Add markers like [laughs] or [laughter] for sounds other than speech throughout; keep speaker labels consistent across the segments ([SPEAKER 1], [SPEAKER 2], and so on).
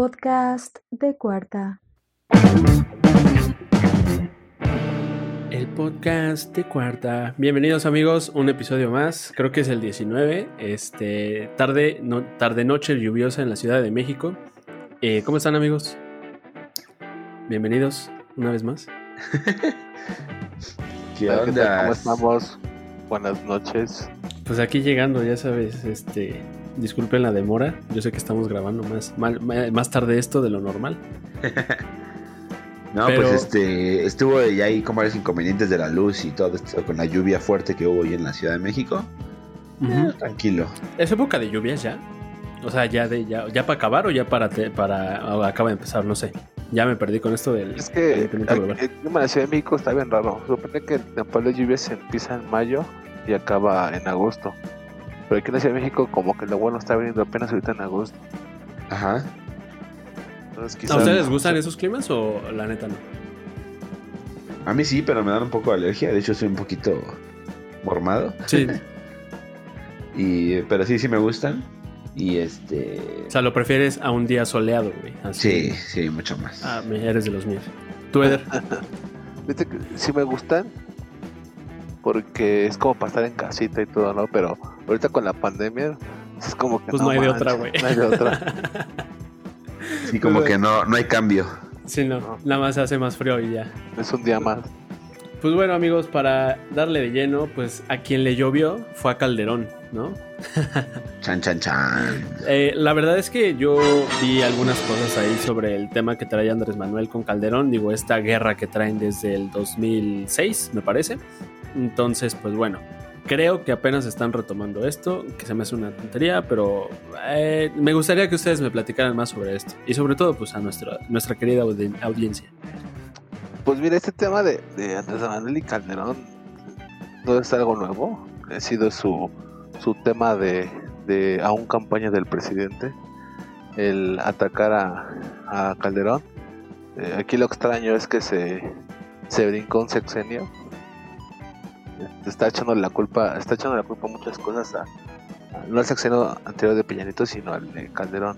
[SPEAKER 1] podcast de cuarta.
[SPEAKER 2] El podcast de cuarta. Bienvenidos amigos, un episodio más. Creo que es el 19. Este tarde, no, tarde noche lluviosa en la Ciudad de México. Eh, ¿Cómo están amigos? Bienvenidos una vez más. [laughs]
[SPEAKER 3] ¿Qué onda? ¿Cómo estamos? Buenas noches.
[SPEAKER 2] Pues aquí llegando, ya sabes, este, disculpen la demora. Yo sé que estamos grabando más, más tarde esto de lo normal. [laughs]
[SPEAKER 3] no, pues este, estuvo ya ahí como varios inconvenientes de la luz y todo esto con la lluvia fuerte que hubo hoy en la Ciudad de México. Eh, tranquilo.
[SPEAKER 2] ¿Es época de lluvias ya? O sea, ya de ya, ya para acabar o ya para para acaba de empezar, no sé. Ya me perdí con esto del.
[SPEAKER 3] Es que en la Ciudad de México está bien raro. Supone que el temporada de lluvias empieza en mayo y acaba en agosto. Pero aquí en la Ciudad de México, como que lo bueno está viniendo apenas ahorita en agosto.
[SPEAKER 2] Ajá. ¿A ustedes les gustan esos climas o la neta no?
[SPEAKER 3] A mí sí, pero me dan un poco de alergia. De hecho, soy un poquito mormado.
[SPEAKER 2] Sí. [laughs]
[SPEAKER 3] y, pero sí, sí me gustan. Y este.
[SPEAKER 2] O sea, lo prefieres a un día soleado, güey.
[SPEAKER 3] Sí, sí, mucho más.
[SPEAKER 2] Ah, eres de los míos. ¿Tú, Eder? [laughs]
[SPEAKER 3] Viste que sí me gustan. Porque es como para estar en casita y todo, ¿no? Pero ahorita con la pandemia es como que.
[SPEAKER 2] Pues no, hay de otra, güey.
[SPEAKER 3] No hay de otra. sí, como que no, no hay cambio.
[SPEAKER 2] Sí, no, no. Nada más hace más frío y ya.
[SPEAKER 3] Es un día más.
[SPEAKER 2] Pues bueno, amigos, para darle de lleno, pues a quien le llovió fue a Calderón, ¿no?
[SPEAKER 3] chan, chan, chan.
[SPEAKER 2] Eh, la verdad es que yo vi algunas cosas ahí sobre el tema que trae Andrés Manuel con Calderón, digo, esta guerra que traen desde el 2006, me parece. Entonces, pues bueno, creo que apenas están retomando esto, que se me hace una tontería, pero eh, me gustaría que ustedes me platicaran más sobre esto y sobre todo pues a nuestra, nuestra querida audiencia.
[SPEAKER 3] Pues mira, este tema de, Andrés Manuel y Calderón no es algo nuevo. Ha sido su, su tema de, de aún campaña del presidente, el atacar a, Calderón. Eh, aquí lo extraño es que se, se brincó un sexenio. Está echando la culpa, está echando la culpa a muchas cosas a, no al sexenio anterior de Peñanito, sino al de Calderón.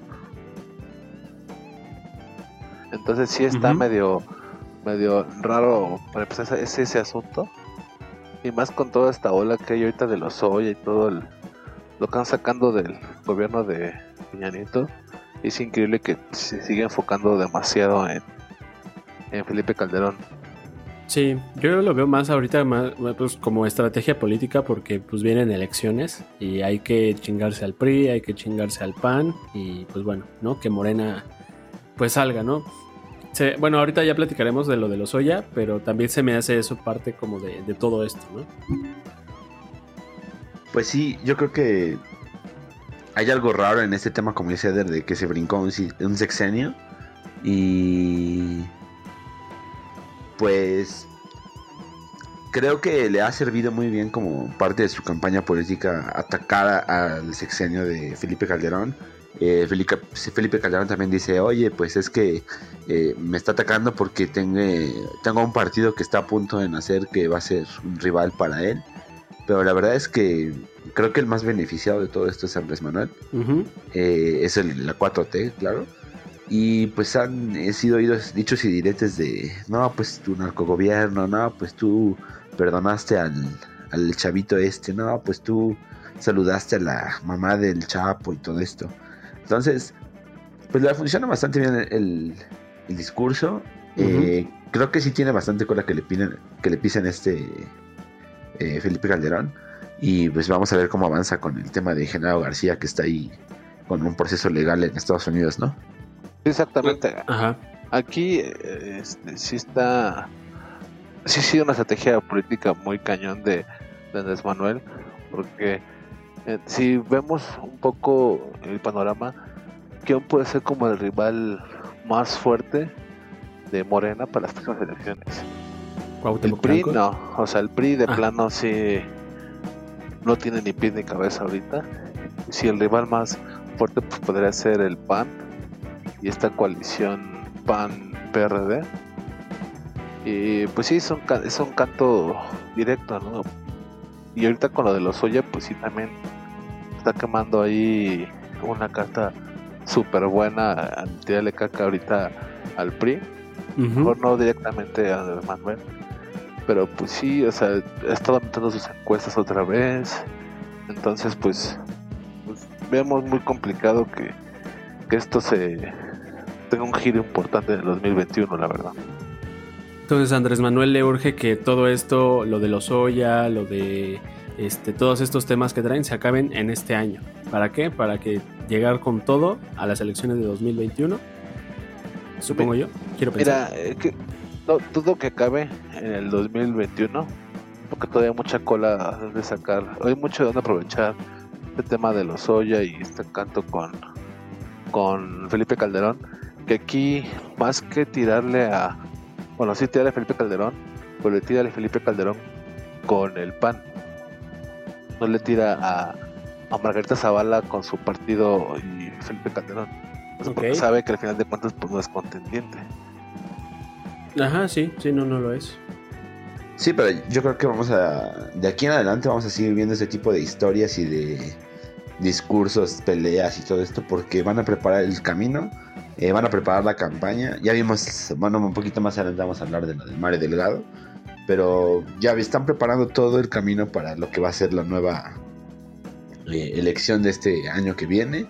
[SPEAKER 3] Entonces sí está medio medio raro para empezar ese, ese asunto. Y más con toda esta ola que hay ahorita de los soya y todo el, lo que están sacando del gobierno de Peña Es increíble que se siga enfocando demasiado en, en Felipe Calderón.
[SPEAKER 2] Sí, yo lo veo más ahorita más, pues, como estrategia política porque pues vienen elecciones y hay que chingarse al PRI, hay que chingarse al PAN y pues bueno, ¿no? Que Morena pues salga, ¿no? bueno, ahorita ya platicaremos de lo de los Oya, pero también se me hace eso parte como de, todo esto, ¿no?
[SPEAKER 3] Pues sí, yo creo que hay algo raro en este tema, como dice Eder, de que se brincó un, un sexenio. Y. Pues. Creo que le ha servido muy bien como parte de su campaña política atacar al sexenio de Felipe Calderón eh, Felipe, Felipe, Calderón también dice, oye, pues es que eh, me está atacando porque tengo, tengo un partido que está a punto de nacer que va a ser un rival para él. Pero la verdad es que creo que el más beneficiado de todo esto es Andrés Manuel. Eh, es el, la 4T, claro. Y pues han sido oídos, dichos y diretes de, no, pues tu narcogobierno, no, pues tú perdonaste al, al chavito este, no, pues tú saludaste a la mamá del Chapo y todo esto. Entonces, pues le funciona bastante bien el, discurso. Eh, creo que sí tiene bastante cola que le, piden, que le pisen este eh, Felipe Calderón. Y pues vamos a ver cómo avanza con el tema de Genaro García, que está ahí con un proceso legal en Estados Unidos, ¿no? Exactamente. Ajá. Aquí este, sí está. Sí sido una estrategia política muy cañón de, de Andrés Manuel, porque eh, si vemos un poco el panorama, ¿quién puede ser como el rival más fuerte de Morena para las próximas elecciones? El PRI no, o sea, el PRI de ah. plano sí no tiene ni pie ni cabeza ahorita. Si el rival más fuerte pues, podría ser el PAN y esta coalición PAN-PRD. Y pues sí, es un, es un canto directo, ¿no? Y ahorita con lo de los Oya, pues sí también está quemando ahí una carta
[SPEAKER 4] súper buena tirarle caca ahorita al PRI. Mejor no directamente a Manuel. Pero pues sí, o sea, ha estado metiendo sus encuestas otra vez. Entonces, pues, pues vemos muy complicado que, que esto se tenga un giro importante en el 2021, la verdad.
[SPEAKER 2] Entonces Andrés Manuel le urge que todo esto, lo de los Oya, lo de este, todos estos temas que traen, se acaben en este año. ¿Para qué? Para que llegar con todo a las elecciones de 2021. Supongo yo. Quiero
[SPEAKER 4] pensar. Mira, eh, que, no, dudo que acabe en el 2021, porque todavía hay mucha cola de sacar. Hay mucho de donde aprovechar el tema de los Oya y este canto con, con Felipe Calderón. Que aquí, más que tirarle a. Bueno, sí, tirarle a Felipe Calderón, pero le tira a Felipe Calderón con el PAN. No le tira a, a Margarita Zavala con su partido y Felipe Calderón. Porque sabe que al final de cuentas pues, no es contendiente.
[SPEAKER 2] Ajá, sí, sí, no, no lo es.
[SPEAKER 3] Sí, pero yo creo que vamos a. De aquí en adelante vamos a seguir viendo ese tipo de historias y de discursos, peleas y todo esto, porque van a preparar el camino, eh, van a preparar la campaña. Ya vimos, bueno, un poquito más adelante vamos a hablar de lo del Mare Delgado, pero ya están preparando todo el camino para lo que va a ser la nueva eh, elección de este año que viene.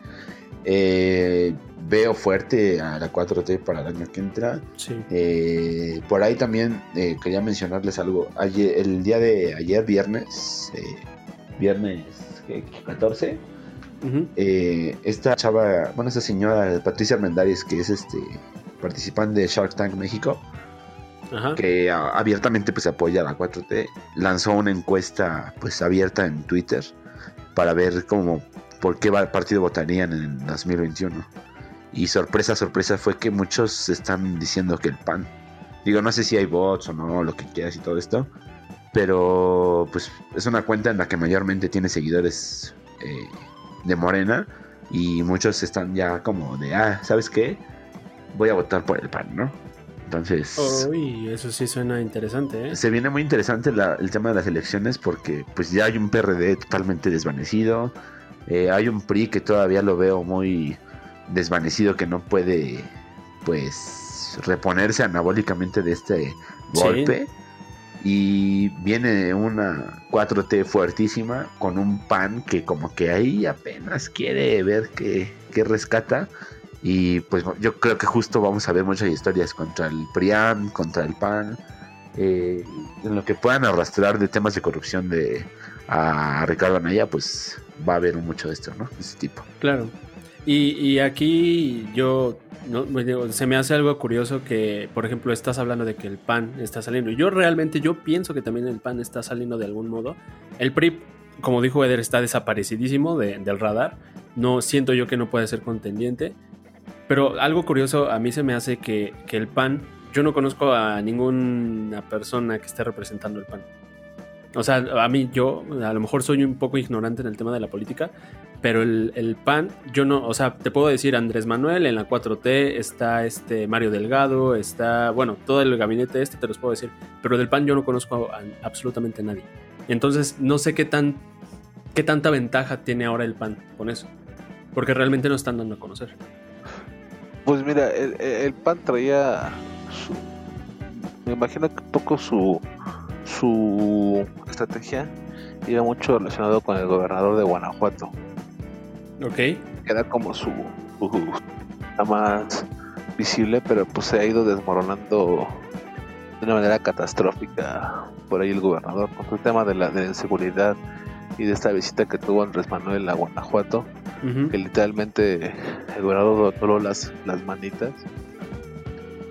[SPEAKER 3] Eh, veo fuerte a la 4T para el año que entra. Eh, por ahí también eh, quería mencionarles algo. Ayer, el día de ayer, viernes, eh, viernes 14, esta chava, bueno, esta señora Patricia Armendáriz, que es este participante de Shark Tank México, que abiertamente pues apoya a la 4T, lanzó una encuesta pues abierta en Twitter para ver cómo por qué partido votarían en 2021. Y sorpresa, sorpresa fue que muchos están diciendo que el PAN. Digo, no sé si hay bots o no, lo que quieras y todo esto. Pero pues es una cuenta en la que mayormente tiene seguidores eh, de Morena. Y muchos están ya como de, ah, ¿sabes qué? Voy a votar por el PAN, ¿no? Entonces...
[SPEAKER 2] Uy, eso sí suena interesante, ¿eh?
[SPEAKER 3] Se viene muy interesante el tema de las elecciones porque pues ya hay un PRD totalmente desvanecido. Eh, hay un PRI que todavía lo veo muy desvanecido que no puede pues reponerse anabólicamente de este golpe. Y viene una 4T fuertísima con un pan que como que ahí apenas quiere ver que, rescata. Y pues yo creo que justo vamos a ver muchas historias contra el PRIAN, contra el PAN, eh, en lo que puedan arrastrar de temas de corrupción de a Ricardo Anaya, pues va a haber mucho de esto, ¿no? De ese tipo.
[SPEAKER 2] Claro. Y, aquí yo no, se me hace algo curioso que, por ejemplo, estás hablando de que el PAN está saliendo. Yo realmente yo pienso que también el PAN está saliendo de algún modo. El PRI, como dijo Eder, está desaparecidísimo del radar. No siento yo que no puede ser contendiente. Pero algo curioso a mí se me hace que, que el PAN, yo no conozco a ninguna persona que esté representando el PAN. O sea, a mí yo a lo mejor soy un poco ignorante en el tema de la política, pero el, PAN, yo no, o sea, te puedo decir Andrés Manuel, en la 4T está este Mario Delgado, está, bueno, todo el gabinete este te los puedo decir, pero del PAN yo no conozco a, absolutamente nadie. Entonces, no sé qué tan qué tanta ventaja tiene ahora el PAN con eso, porque realmente no están dando a conocer.
[SPEAKER 4] Pues mira, el, PAN traía su, me imagino que un poco su su estrategia iba mucho relacionado con el gobernador de Guanajuato.
[SPEAKER 2] Ok.
[SPEAKER 4] Era como su, la más visible, pero pues se ha ido desmoronando de una manera catastrófica por ahí el gobernador con el tema de la, de inseguridad y de esta visita que tuvo Andrés Manuel a Guanajuato, que literalmente el gobernador dobló las, las manitas.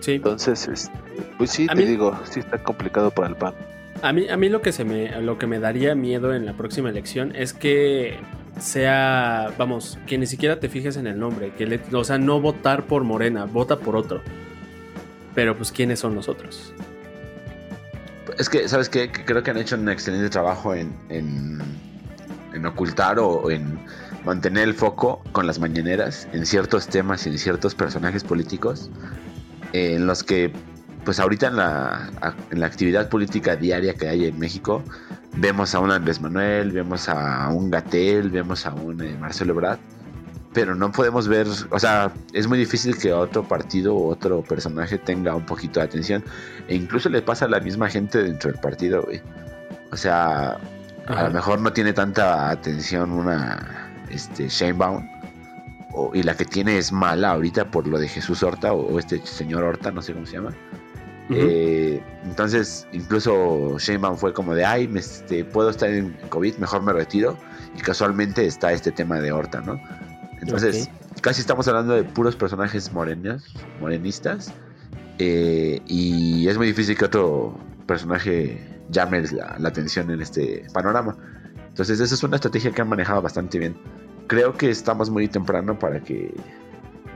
[SPEAKER 4] Sí. Entonces, este, pues sí, te digo, sí está complicado para el PAN.
[SPEAKER 2] A mí, a mí lo que se me, lo que me daría miedo en la próxima elección es que sea, vamos, que ni siquiera te fijes en el nombre, que o sea, no votar por Morena, vota por otro. Pero pues, ¿quiénes son nosotros?
[SPEAKER 3] Es que, ¿sabes qué? Creo que han hecho un excelente trabajo en, en, ocultar o en mantener el foco con las mañaneras en ciertos temas y en ciertos personajes políticos en los que pues ahorita en la, en la actividad política diaria que hay en México, vemos a un Andrés Manuel, vemos a un Gatel, vemos a un eh, Marcelo Ebrard, pero no podemos ver, o sea, es muy difícil que otro partido o otro personaje tenga un poquito de atención. E incluso le pasa a la misma gente dentro del partido, güey. O sea, a lo mejor no tiene tanta atención una este, Shanebaum. Y la que tiene es mala ahorita por lo de Jesús Horta o, este señor Horta, no sé cómo se llama. Eh, entonces, incluso Shanebaum fue como de, ay, me, este, puedo estar en COVID, mejor me retiro. Y casualmente está este tema de Horta, ¿no? Entonces, casi estamos hablando de puros personajes morenos, morenistas. Eh, y es muy difícil que otro personaje llame la, atención en este panorama. Entonces, esa es una estrategia que han manejado bastante bien. Creo que estamos muy temprano para que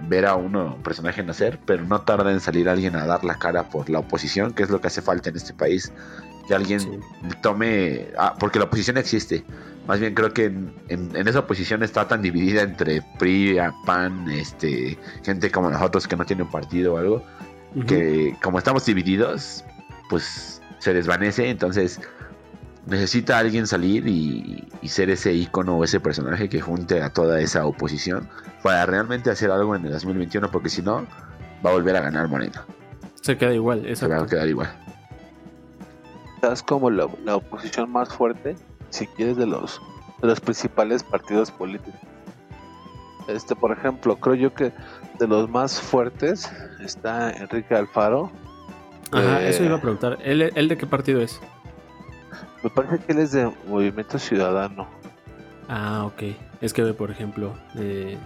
[SPEAKER 3] ver a uno personaje nacer, pero no tarda en salir alguien a dar la cara por la oposición, que es lo que hace falta en este país. Que alguien tome. Ah, porque la oposición existe. Más bien creo que en, esa oposición está tan dividida entre PRI, PAN, este, gente como nosotros que no tiene un partido o algo, que como estamos divididos, pues se desvanece. Entonces necesita alguien salir y, ser ese icono o ese personaje que junte a toda esa oposición para realmente hacer algo en el 2021, porque si no, va a volver a ganar Morena.
[SPEAKER 2] Se queda igual, eso
[SPEAKER 3] va a quedar igual.
[SPEAKER 4] Es como la, oposición más fuerte, si quieres, de los, de los principales partidos políticos. Este, por ejemplo, creo yo que de los más fuertes está Enrique Alfaro.
[SPEAKER 2] Ajá, eso iba a preguntar. ¿Él, ¿Él de qué partido es?
[SPEAKER 4] Me parece que él es de Movimiento Ciudadano.
[SPEAKER 2] Ah, ok. Es que, por ejemplo, eh,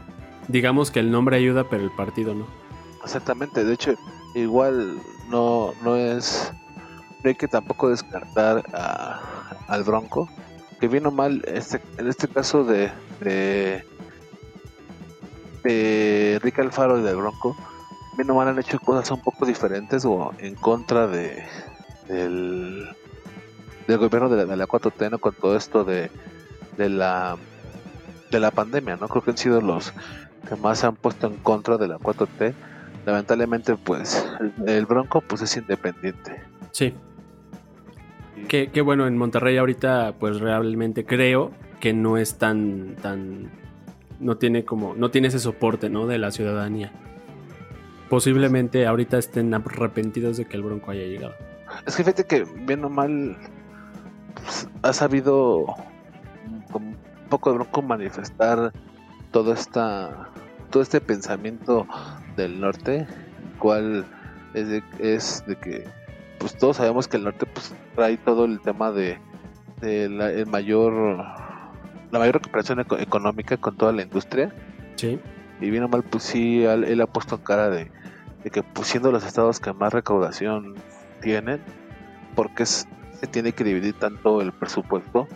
[SPEAKER 2] digamos que el nombre ayuda, pero el partido no.
[SPEAKER 4] Exactamente. De hecho, igual no, no es. No hay que tampoco descartar a, al Bronco. Que vino mal, este, en este caso de, de, de Enrique Alfaro y del Bronco, vino mal han hecho cosas un poco diferentes o en contra de del del gobierno de la, de la 4T, Con todo esto de, de la de la pandemia, ¿no? Creo que han sido los que más se han puesto en contra de la 4T. Lamentablemente, pues, el, Bronco, pues, es independiente.
[SPEAKER 2] Sí. Qué, qué bueno, en Monterrey ahorita, pues, realmente creo que no es tan, tan, no tiene como, no tiene ese soporte, ¿no? De la ciudadanía. Posiblemente ahorita estén arrepentidos de que el Bronco haya llegado.
[SPEAKER 4] Es que fíjate que, bien o mal, ha sabido un poco de bronco manifestar todo esta todo este pensamiento del norte cual es de, es de que pues todos sabemos que el norte pues trae todo el tema de, la el mayor la mayor recuperación económica con toda la industria.
[SPEAKER 2] Sí.
[SPEAKER 4] Y bien o mal pues sí él, ha puesto en cara de, de que pues siendo los estados que más recaudación tienen porque es se tiene que dividir tanto el presupuesto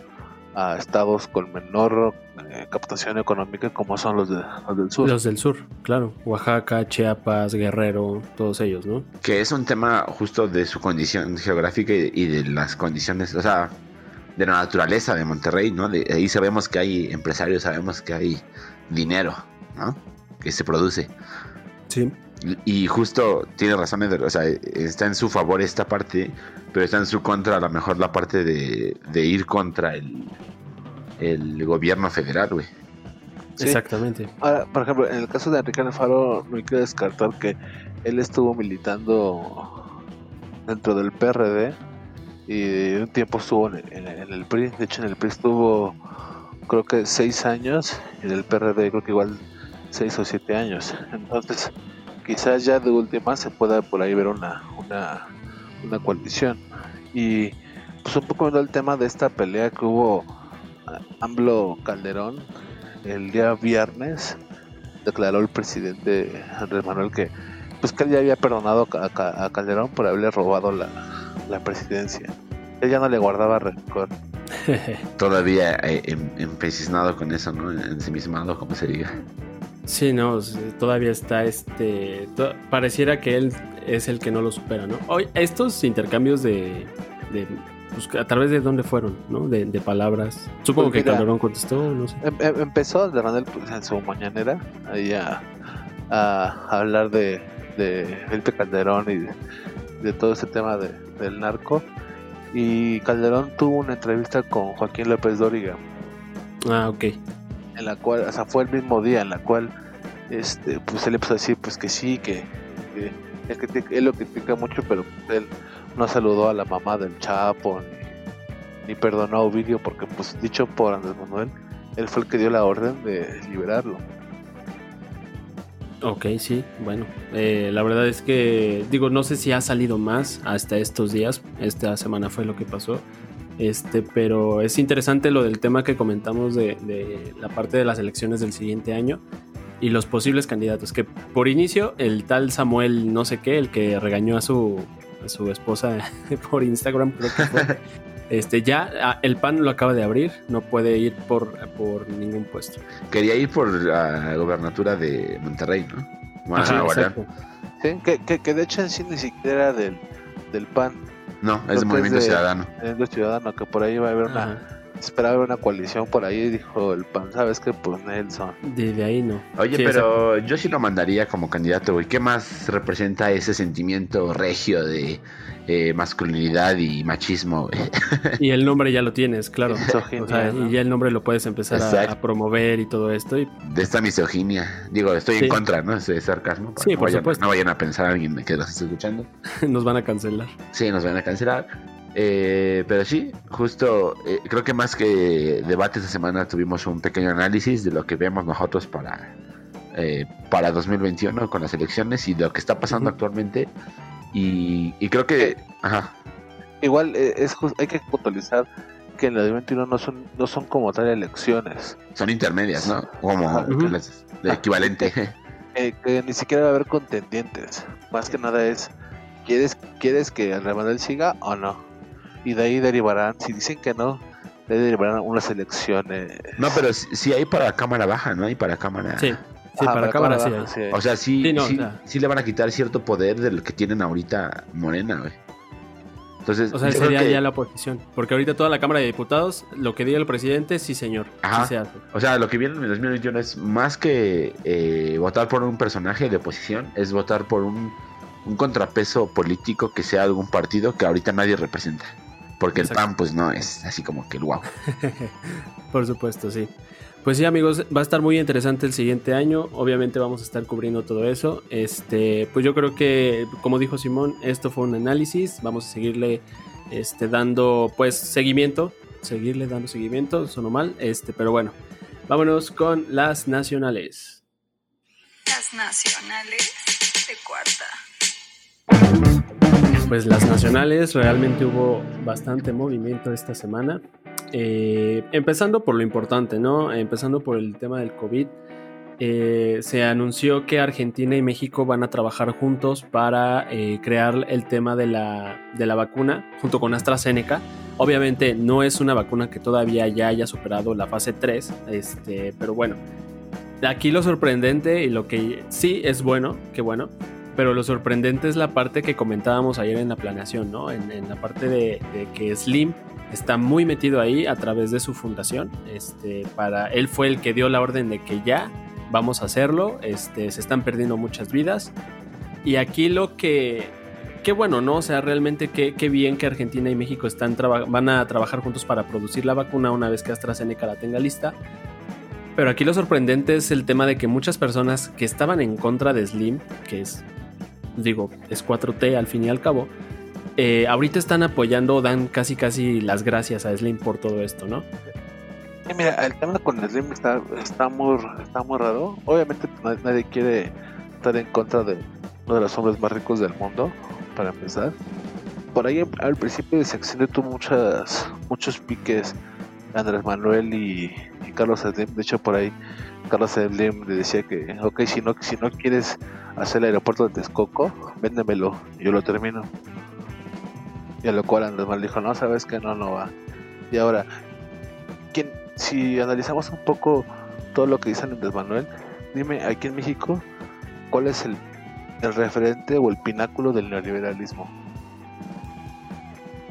[SPEAKER 4] a estados con menor eh, captación económica como son los, de, los del sur.
[SPEAKER 2] Los del sur, claro. Oaxaca, Chiapas, Guerrero, todos ellos, ¿no?
[SPEAKER 3] Que es un tema justo de su condición geográfica y de las condiciones, o sea, de la naturaleza de Monterrey, ¿no? De ahí sabemos que hay empresarios, sabemos que hay dinero, ¿no? Que se produce.
[SPEAKER 2] Sí.
[SPEAKER 3] Y justo tiene razón, o sea, está en su favor esta parte, pero está en su contra a lo mejor la parte de, ir contra el, el gobierno federal, güey.
[SPEAKER 2] Exactamente.
[SPEAKER 4] Ahora, por ejemplo, en el caso de Enrique Alfaro, no hay que descartar que él estuvo militando dentro del PRD y un tiempo estuvo en, el PRI. De hecho, en el PRI estuvo, creo que seis años, y en el PRD creo que igual seis o siete años. Entonces, quizás ya de última se pueda por ahí ver una, una, una coalición. Y pues un poco el tema de esta pelea que hubo ah, AMLO Calderón el día viernes, declaró el presidente Andrés Manuel que pues que él ya había perdonado a, Calderón por haberle robado la, la presidencia. Él ya no le guardaba rencor. [laughs]
[SPEAKER 3] Todavía eh, empecinado con eso, ¿no? Ensimismado, como se diga.
[SPEAKER 2] Sí, no, todavía está este. pareciera que él es el que no lo supera, ¿no? Hoy, estos intercambios de. de pues, a través de dónde fueron, ¿no? De, palabras. Supongo pues que Calderón contestó, no sé.
[SPEAKER 4] Em, em, empezó de Manuel pues, en su mañanera ahí a, hablar de, de Felipe Calderón y de, todo ese tema del narco. Y Calderón tuvo una entrevista con Joaquín López Dóriga.
[SPEAKER 2] Ah, ok.
[SPEAKER 4] En la cual, o sea, fue el mismo día en la cual este, pues él empezó a decir pues que sí, que, que él, él lo critica mucho, pero él no saludó a la mamá del Chapo ni, ni perdonó a Ovidio porque pues dicho por Andrés Manuel, él fue el que dio la orden de liberarlo.
[SPEAKER 2] Ok, sí, bueno. eh, la verdad es que, digo, no sé si ha salido más hasta estos días. Esta semana fue lo que pasó. Este, pero es interesante lo del tema que comentamos de, de la parte de las elecciones del siguiente año y los posibles candidatos. Que por inicio, el tal Samuel no sé qué, el que regañó a su, a su esposa [laughs] por Instagram, creo que fue. [laughs] Este, ya ah, el PAN lo acaba de abrir, no puede ir por, por ningún puesto.
[SPEAKER 3] Quería ir por la gobernatura de Monterrey, ¿no? Bueno,
[SPEAKER 2] Ajá.
[SPEAKER 4] Sí, que, que, que de hecho en sí ni siquiera era del, del PAN,
[SPEAKER 3] No, es de Movimiento
[SPEAKER 4] es de-
[SPEAKER 3] Ciudadano.
[SPEAKER 4] es de Ciudadano, que por ahí va a haber una,
[SPEAKER 2] Ajá.
[SPEAKER 4] Esperaba ver una coalición por ahí, dijo el PAN, ¿sabes qué? Pues Nelson.
[SPEAKER 2] De, de ahí no.
[SPEAKER 3] Oye,
[SPEAKER 2] Sí,
[SPEAKER 3] pero yo sí lo mandaría como candidato, güey. ¿Qué más representa ese sentimiento regio de eh, masculinidad y machismo, güey?
[SPEAKER 2] Y el nombre ya lo tienes, claro. [laughs]
[SPEAKER 4] Misoginia,
[SPEAKER 2] O sea,
[SPEAKER 4] ¿no?
[SPEAKER 2] y ya el nombre lo puedes empezar a, a promover y todo esto. Y
[SPEAKER 3] De esta misoginia. Digo, estoy
[SPEAKER 2] Sí.
[SPEAKER 3] en contra, ¿no? Ese sarcasmo.
[SPEAKER 2] Sí,
[SPEAKER 3] que
[SPEAKER 2] por
[SPEAKER 3] vayan-
[SPEAKER 2] supuesto.
[SPEAKER 3] No vayan a pensar alguien que los esté escuchando. [laughs]
[SPEAKER 2] nos van a cancelar.
[SPEAKER 3] Sí, nos van a cancelar. Eh, pero sí, justo, eh, creo que más que debate esta semana tuvimos un pequeño análisis de lo que vemos nosotros para, eh, para 2021 con las elecciones y de lo que está pasando actualmente. Y, y creo que... Ajá.
[SPEAKER 4] Igual eh, es hay que puntualizar que en la 2021 no son, no son como tal elecciones,
[SPEAKER 3] Son intermedias, ¿no? Como las- el equivalente. [laughs]
[SPEAKER 4] eh, que ni siquiera va a haber contendientes. Más que nada es, ¿quieres, ¿quieres que Andrés Manuel siga o no? Y de ahí derivarán, si dicen que no, de ahí derivarán unas elecciones.
[SPEAKER 3] No, pero sí, sí hay para cámara baja, ¿no? Hay para cámara...
[SPEAKER 2] Sí, sí,
[SPEAKER 4] Ajá,
[SPEAKER 2] para cámara sí.
[SPEAKER 4] baja,
[SPEAKER 2] hay.
[SPEAKER 4] sí hay.
[SPEAKER 3] O sea, sí,
[SPEAKER 2] Sí, no,
[SPEAKER 3] sí,
[SPEAKER 2] o sea.
[SPEAKER 3] sí le van a quitar cierto poder del que tienen ahorita Morena, güey. Entonces,
[SPEAKER 2] O sea, sería
[SPEAKER 3] que-
[SPEAKER 2] ya la oposición. Porque ahorita toda la Cámara de Diputados, lo que diga el presidente, sí, señor.
[SPEAKER 3] Ajá.
[SPEAKER 2] Sí se hace.
[SPEAKER 3] O sea, lo que viene en el 2021 es más que eh, votar por un personaje de oposición, es votar por un, un contrapeso político que sea algún partido que ahorita nadie representa. Porque el. PAN, pues no es así como que el guau. [laughs]
[SPEAKER 2] Por supuesto, sí. Pues sí, amigos, va a estar muy interesante el siguiente año. Obviamente vamos a estar cubriendo todo eso. Este, pues yo creo que, como dijo Simón, esto fue un análisis. Vamos a seguirle este, dando pues seguimiento. Seguirle dando seguimiento, sonó mal. Este, pero bueno. Vámonos con las nacionales.
[SPEAKER 5] Las nacionales de cuarta.
[SPEAKER 2] Pues las nacionales realmente hubo bastante movimiento esta semana. Eh, empezando por lo importante, ¿no? Empezando por el tema del COVID. eh, se anunció que Argentina y México van a trabajar juntos para eh, crear el tema de la, de la vacuna junto con AstraZeneca. Obviamente no es una vacuna que todavía ya haya superado la fase 3, este, pero bueno. Aquí lo sorprendente y lo que sí es bueno, que bueno, pero lo sorprendente es la parte que comentábamos ayer en la planeación, ¿no? En, la parte de, que Slim está muy metido ahí a través de su fundación. Este, para él fue el que dio la orden de que ya vamos a hacerlo. Este, se están perdiendo muchas vidas. Y aquí lo que, qué bueno, ¿no? O sea, realmente qué, qué bien que Argentina y México están van a trabajar juntos para producir la vacuna una vez que AstraZeneca la tenga lista. Pero aquí lo sorprendente es el tema de que muchas personas que estaban en contra de Slim, que es, digo, es 4T al fin y al cabo, eh, ahorita están apoyando, dan casi casi las gracias a Slim por todo esto, ¿no?
[SPEAKER 4] Sí, mira, el tema con Slim está, está, muy, raro. Obviamente pues, nadie, quiere estar en contra de uno de los hombres más ricos del mundo, para empezar. Por ahí al principio de sección tuvo muchas, muchos piques Andrés Manuel y Carlos Slim. De hecho, por ahí Carlos Slim le decía que, ok, si no, si no quieres hacer el aeropuerto de Texcoco, véndemelo, yo lo termino. Y a lo cual Andrés Manuel dijo, no, sabes que no, no va. Y ahora, ¿quién, si analizamos un poco todo lo que dice Andrés Manuel, dime aquí en México, ¿cuál es el, el referente o el pináculo del neoliberalismo?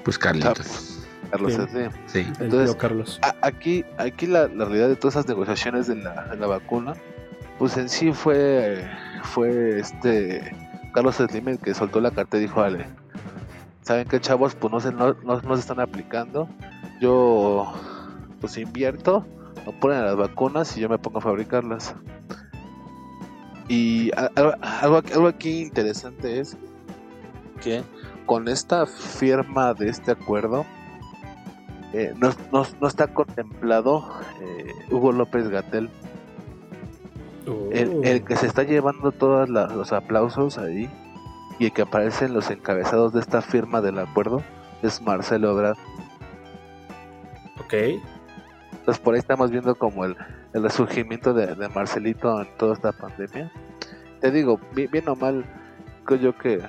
[SPEAKER 3] Pues Carlitos.
[SPEAKER 4] Carlos. Slim.
[SPEAKER 3] Sí.
[SPEAKER 2] El
[SPEAKER 4] Entonces,
[SPEAKER 2] tío Carlos.
[SPEAKER 4] A- aquí, aquí la, la realidad de todas esas negociaciones de la, de la vacuna, pues en sí fue, fue este Carlos Slim el que soltó la carta y dijo, vale, ¿saben qué chavos? Pues no se, no, no, no se están aplicando. Yo pues invierto, ponen las vacunas y yo me pongo a fabricarlas. Y algo, algo aquí interesante es que con esta firma de este acuerdo eh, no, no- no está contemplado eh, Hugo López Gatel, el,
[SPEAKER 2] Uh.
[SPEAKER 4] el que se está llevando todos los aplausos ahí y el que aparece en los encabezados de esta firma del acuerdo es Marcelo Ebrard.
[SPEAKER 2] Ok.
[SPEAKER 4] Entonces por ahí estamos viendo como el, el resurgimiento de, de Marcelito en toda esta pandemia. Te digo, bi- bien, o mal, creo yo que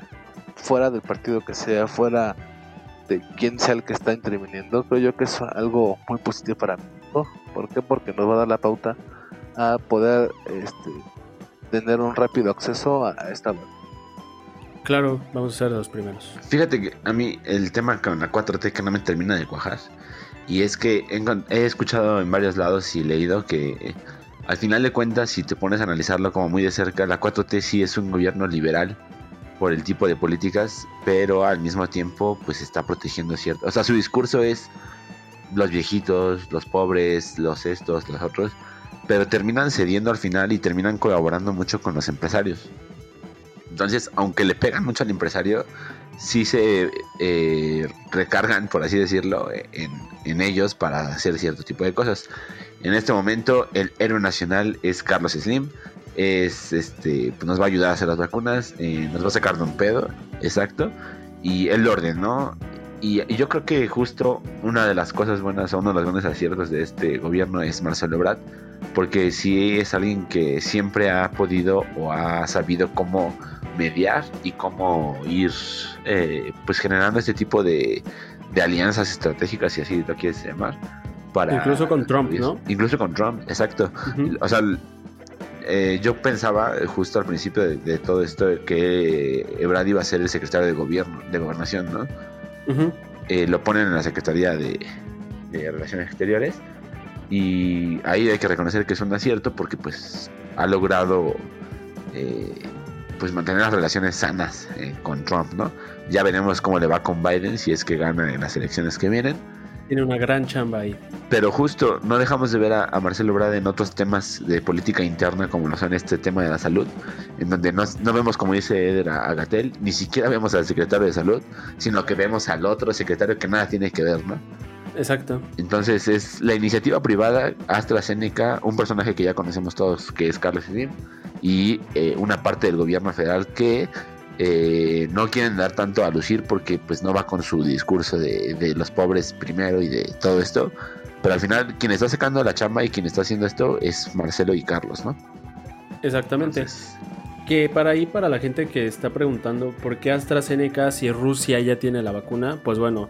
[SPEAKER 4] fuera del partido que sea, fuera de quien sea el que está interviniendo, creo yo que es algo muy positivo para México. ¿Por qué? Porque nos va a dar la pauta a poder este, tener un rápido acceso a, esta.
[SPEAKER 2] Claro, vamos a ser los primeros.
[SPEAKER 3] Fíjate que a mí el tema con la 4T que no me termina de cuajar. Y es que he, escuchado en varios lados y leído que eh, al final de cuentas, si te pones a analizarlo como muy de cerca, la 4T sí es un gobierno liberal por el tipo de políticas, pero al mismo tiempo pues está protegiendo cierto... O sea, su discurso es los viejitos, los pobres, los estos, los otros, pero terminan cediendo al final y terminan colaborando mucho con los empresarios. Entonces, aunque le pegan mucho al empresario, sí se eh, recargan, por así decirlo, en, en ellos para hacer cierto tipo de cosas. En este momento, el héroe nacional es Carlos Slim. Es este, pues nos va a ayudar a hacer las vacunas, eh, nos va a sacar de un pedo, exacto. Y el orden, ¿no? Y, y yo creo que justo una de las cosas buenas o uno de los grandes aciertos de este gobierno es Marcelo Ebrard, porque sí es alguien que siempre ha podido o ha sabido cómo mediar y cómo ir eh, pues generando este tipo de, de alianzas estratégicas, si así lo quieres llamar. Para,
[SPEAKER 2] Incluso con Trump, ¿no?
[SPEAKER 3] Incluso con Trump, exacto. O sea, eh, yo pensaba eh, justo al principio de, de todo esto que Ebrard iba a ser el secretario de gobierno, de gobernación, ¿no? Eh, lo ponen en la Secretaría de, de Relaciones Exteriores y ahí hay que reconocer que es un acierto porque pues ha logrado eh, pues mantener las relaciones sanas con Trump, ¿no? Ya veremos cómo le va con Biden si es que gana en las elecciones que vienen.
[SPEAKER 2] Tiene una gran chamba ahí.
[SPEAKER 3] Pero justo no dejamos de ver a, a Marcelo Ebrard en otros temas de política interna, como lo son este tema de la salud, en donde no, no vemos, como dice Eder, a Gatel, ni siquiera vemos al secretario de salud, sino que vemos al otro secretario que nada tiene que ver, ¿no?
[SPEAKER 2] Exacto.
[SPEAKER 3] Entonces es la iniciativa privada AstraZeneca, un personaje que ya conocemos todos, que es Carlos Slim, y eh, una parte del gobierno federal que eh, no quieren dar tanto a lucir porque pues no va con su discurso de, de los pobres primero y de todo esto. Pero al final quien está sacando la chamba y quien está haciendo esto es Marcelo y Carlos, ¿no?
[SPEAKER 2] Exactamente.
[SPEAKER 3] Entonces,
[SPEAKER 2] Que para ahí, para la gente que está preguntando por qué AstraZeneca si Rusia ya tiene la vacuna, pues bueno,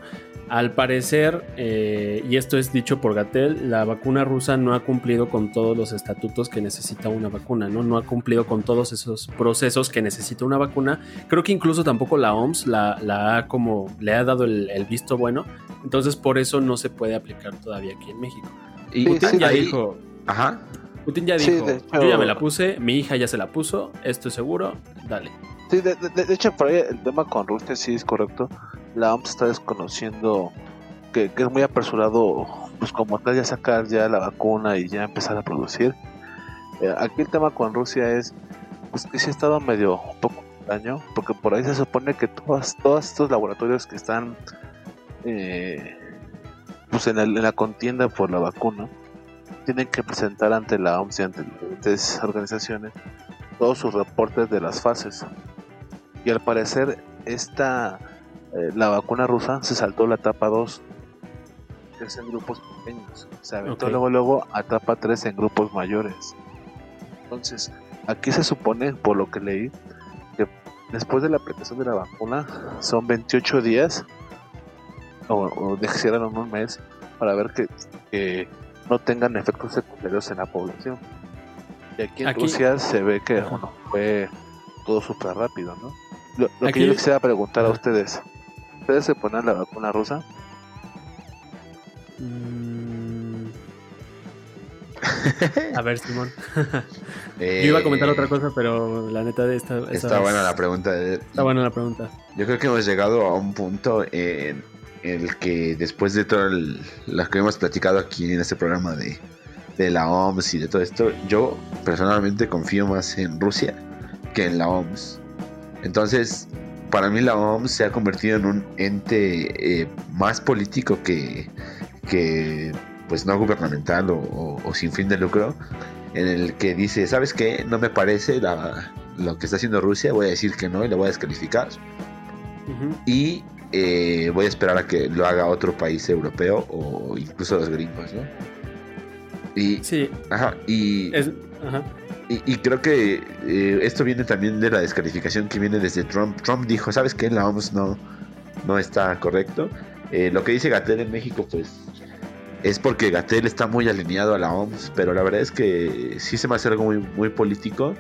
[SPEAKER 2] al parecer, eh, y esto es dicho por Gatel, la vacuna rusa no ha cumplido con todos los estatutos que necesita una vacuna, ¿no? No ha cumplido con todos esos procesos que necesita una vacuna. Creo que incluso tampoco la OMS la, la ha como, le ha dado el, el visto bueno. Entonces por eso no se puede aplicar todavía aquí en México.
[SPEAKER 3] y
[SPEAKER 4] Sí,
[SPEAKER 2] Putin
[SPEAKER 4] sí,
[SPEAKER 2] ya
[SPEAKER 3] ahí-
[SPEAKER 2] dijo,
[SPEAKER 3] Ajá.
[SPEAKER 2] Putin ya
[SPEAKER 4] Sí,
[SPEAKER 2] dijo, yo ya me la puse, mi hija ya se la puso, esto es seguro, dale.
[SPEAKER 4] Sí, de, de- de hecho, por ahí el tema con Rusia sí es correcto. La OMS está desconociendo que, que es muy apresurado, pues como tal, ya sacar ya la vacuna y ya empezar a producir. Eh, aquí el tema con Rusia es pues que sí ha estado medio un poco extraño, porque por ahí se supone que todas, todos estos laboratorios que están eh, pues en, el- en la contienda por la vacuna tienen que presentar ante la OMS y ante diferentes organizaciones todos sus reportes de las fases. Y al parecer, esta eh, la vacuna rusa se saltó la etapa 2, que es en grupos pequeños. Se aventó luego, luego a etapa 3 en grupos mayores. Entonces, aquí se supone, por lo que leí, que después de la aplicación de la vacuna son 28 días, o, o dejaron un mes, para ver que, que no tengan efectos secundarios en la población. Y aquí en
[SPEAKER 2] Aquí-
[SPEAKER 4] Rusia se ve que bueno, fue todo súper rápido, ¿no? Lo, lo
[SPEAKER 2] Aquí-
[SPEAKER 4] que yo quisiera preguntar a ustedes, ¿ustedes se ponen la vacuna rusa?
[SPEAKER 2] Mm. [laughs] A ver, Simón.
[SPEAKER 3] Eh, [laughs]
[SPEAKER 2] Yo iba a comentar otra cosa, pero la neta de esta, esta
[SPEAKER 3] Está
[SPEAKER 2] vez-
[SPEAKER 3] buena la pregunta. de-
[SPEAKER 2] Está buena la pregunta.
[SPEAKER 3] Yo creo que hemos llegado a un punto en el que después de todo el- lo que hemos platicado aquí en este programa de, de la OMS y de todo esto, yo personalmente confío más en Rusia que en la OMS. Entonces, para mí la OMS se ha convertido en un ente eh, más político que, que pues no gubernamental o, o- o sin fin de lucro, en el que dice, ¿sabes qué? No me parece la- lo que está haciendo Rusia, voy a decir que no y lo voy a descalificar y eh, voy a esperar a que lo haga otro país europeo o incluso los gringos, ¿no? Y,
[SPEAKER 2] Sí,
[SPEAKER 3] ajá, y,
[SPEAKER 2] es. Ajá.
[SPEAKER 3] Y, creo que eh, esto viene también de la descalificación que viene desde Trump. Trump dijo, ¿sabes qué? La OMS no, no está correcto. Eh, lo que dice Gatel en México, pues es porque Gatel está muy alineado a la OMS, pero la verdad es que sí se me hace algo muy, muy político.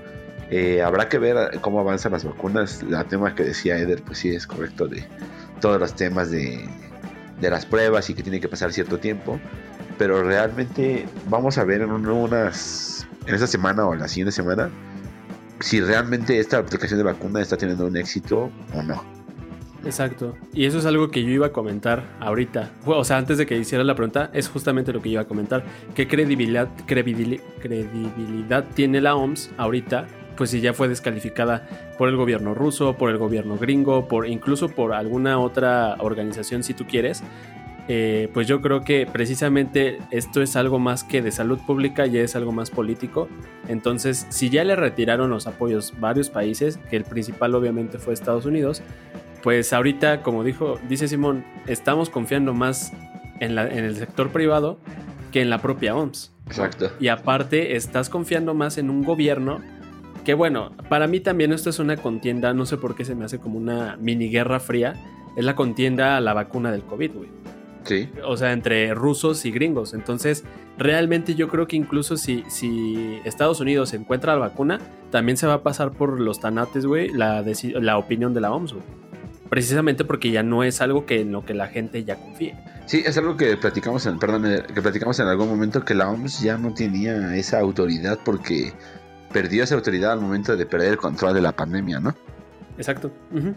[SPEAKER 3] Eh, habrá que ver cómo avanzan las vacunas. El tema que decía Eder, pues sí es correcto de todos los temas de, de las pruebas y que tiene que pasar cierto tiempo. Pero realmente vamos a ver en un- unas en esta semana o la siguiente semana si realmente esta aplicación de vacuna está teniendo un éxito o no.
[SPEAKER 2] Exacto. Y eso es algo que yo iba a comentar ahorita. O sea, antes de que hiciera la pregunta, es justamente lo que iba a comentar. ¿Qué credibilidad, credibil- credibilidad tiene la OMS ahorita? Pues si ya fue descalificada por el gobierno ruso, por el gobierno gringo, por incluso por alguna otra organización, si tú quieres. Eh, pues yo creo que precisamente esto es algo más que de salud pública, ya es algo más político. Entonces, si ya le retiraron los apoyos varios países, que el principal obviamente fue Estados Unidos, pues ahorita, como dijo, dice Simón, estamos confiando más en, la- en el sector privado que en la propia OMS.
[SPEAKER 3] Exacto.
[SPEAKER 2] Y aparte, estás confiando más en un gobierno que, bueno, para mí también esto es una contienda, no sé por qué se me hace como una mini guerra fría, es la contienda a la vacuna del COVID, güey.
[SPEAKER 3] Sí.
[SPEAKER 2] O sea, entre rusos y gringos. Entonces, realmente yo creo que incluso si, si Estados Unidos encuentra la vacuna, también se va a pasar por los tanates, güey, la, la opinión de la OMS, güey. Precisamente porque ya no es algo que en lo que la gente ya confíe.
[SPEAKER 3] Sí, es algo que platicamos en, perdón, eh, que platicamos en algún momento que la OMS ya no tenía esa autoridad porque perdió esa autoridad al momento de perder el control de la pandemia, ¿no?
[SPEAKER 2] Exacto. Ujú.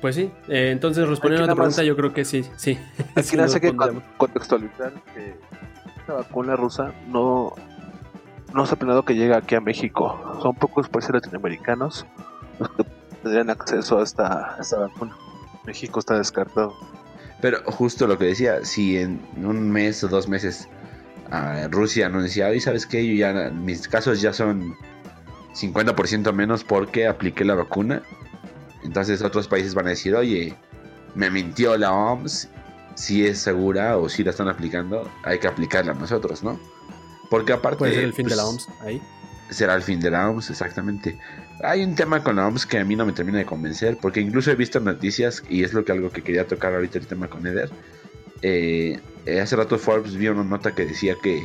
[SPEAKER 2] Pues sí, eh, entonces respondiendo a
[SPEAKER 4] nada más-
[SPEAKER 2] pregunta, yo creo que sí, sí. [laughs]
[SPEAKER 4] Aquí [laughs] sé que contextualizar que esta vacuna rusa no, no se ha planeado que llegue aquí a México. Son pocos países latinoamericanos los que tendrían acceso a esta, a esta vacuna. México está descartado.
[SPEAKER 3] Pero justo lo que decía, si en un mes o dos meses ah, Rusia anuncia, oye, ¿sabes qué? Yo ya, mis casos ya son 50% menos porque apliqué la vacuna. Entonces otros países van a decir, oye, me mintió la OMS, si es segura o si la están aplicando, hay que aplicarla nosotros, ¿no? Porque aparte...
[SPEAKER 2] Puede ser el fin de la
[SPEAKER 3] pues,
[SPEAKER 2] OMS ahí.
[SPEAKER 3] será el fin de la OMS, exactamente. Hay un tema con la OMS que a mí no me termina de convencer, porque incluso he visto noticias, y es lo que algo que quería tocar ahorita el tema con Eder. Eh, hace rato Forbes vio una nota que decía que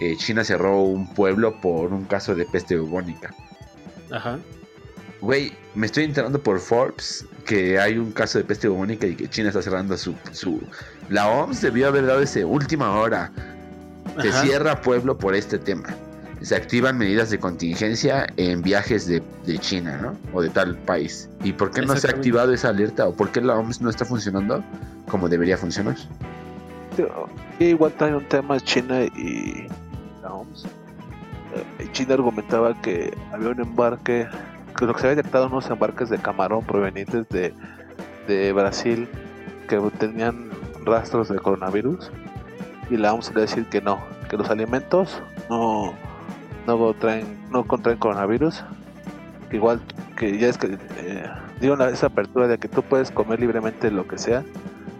[SPEAKER 3] eh, China cerró un pueblo por un caso de peste bubónica.
[SPEAKER 2] Ajá.
[SPEAKER 3] Güey, me estoy enterando por Forbes que hay un caso de peste bubónica y que China está cerrando su... su... La OMS debió haber dado ese última hora. Se
[SPEAKER 2] Ajá.
[SPEAKER 3] cierra pueblo por este tema. Se activan medidas de contingencia en viajes de, de China, ¿no? O de tal país. ¿Y por qué no se ha activado esa alerta? ¿O por qué la OMS no está funcionando como debería funcionar?
[SPEAKER 4] Y igual trae un tema China y la OMS. Eh, China argumentaba que había un embarque, que lo que se había detectado unos embarques de camarón provenientes de, de Brasil que tenían rastros de coronavirus. Y la OMS le decir que no, que los alimentos no, no, traen, no contraen coronavirus. Que igual que ya es que eh, dieron esa apertura de que tú puedes comer libremente lo que sea,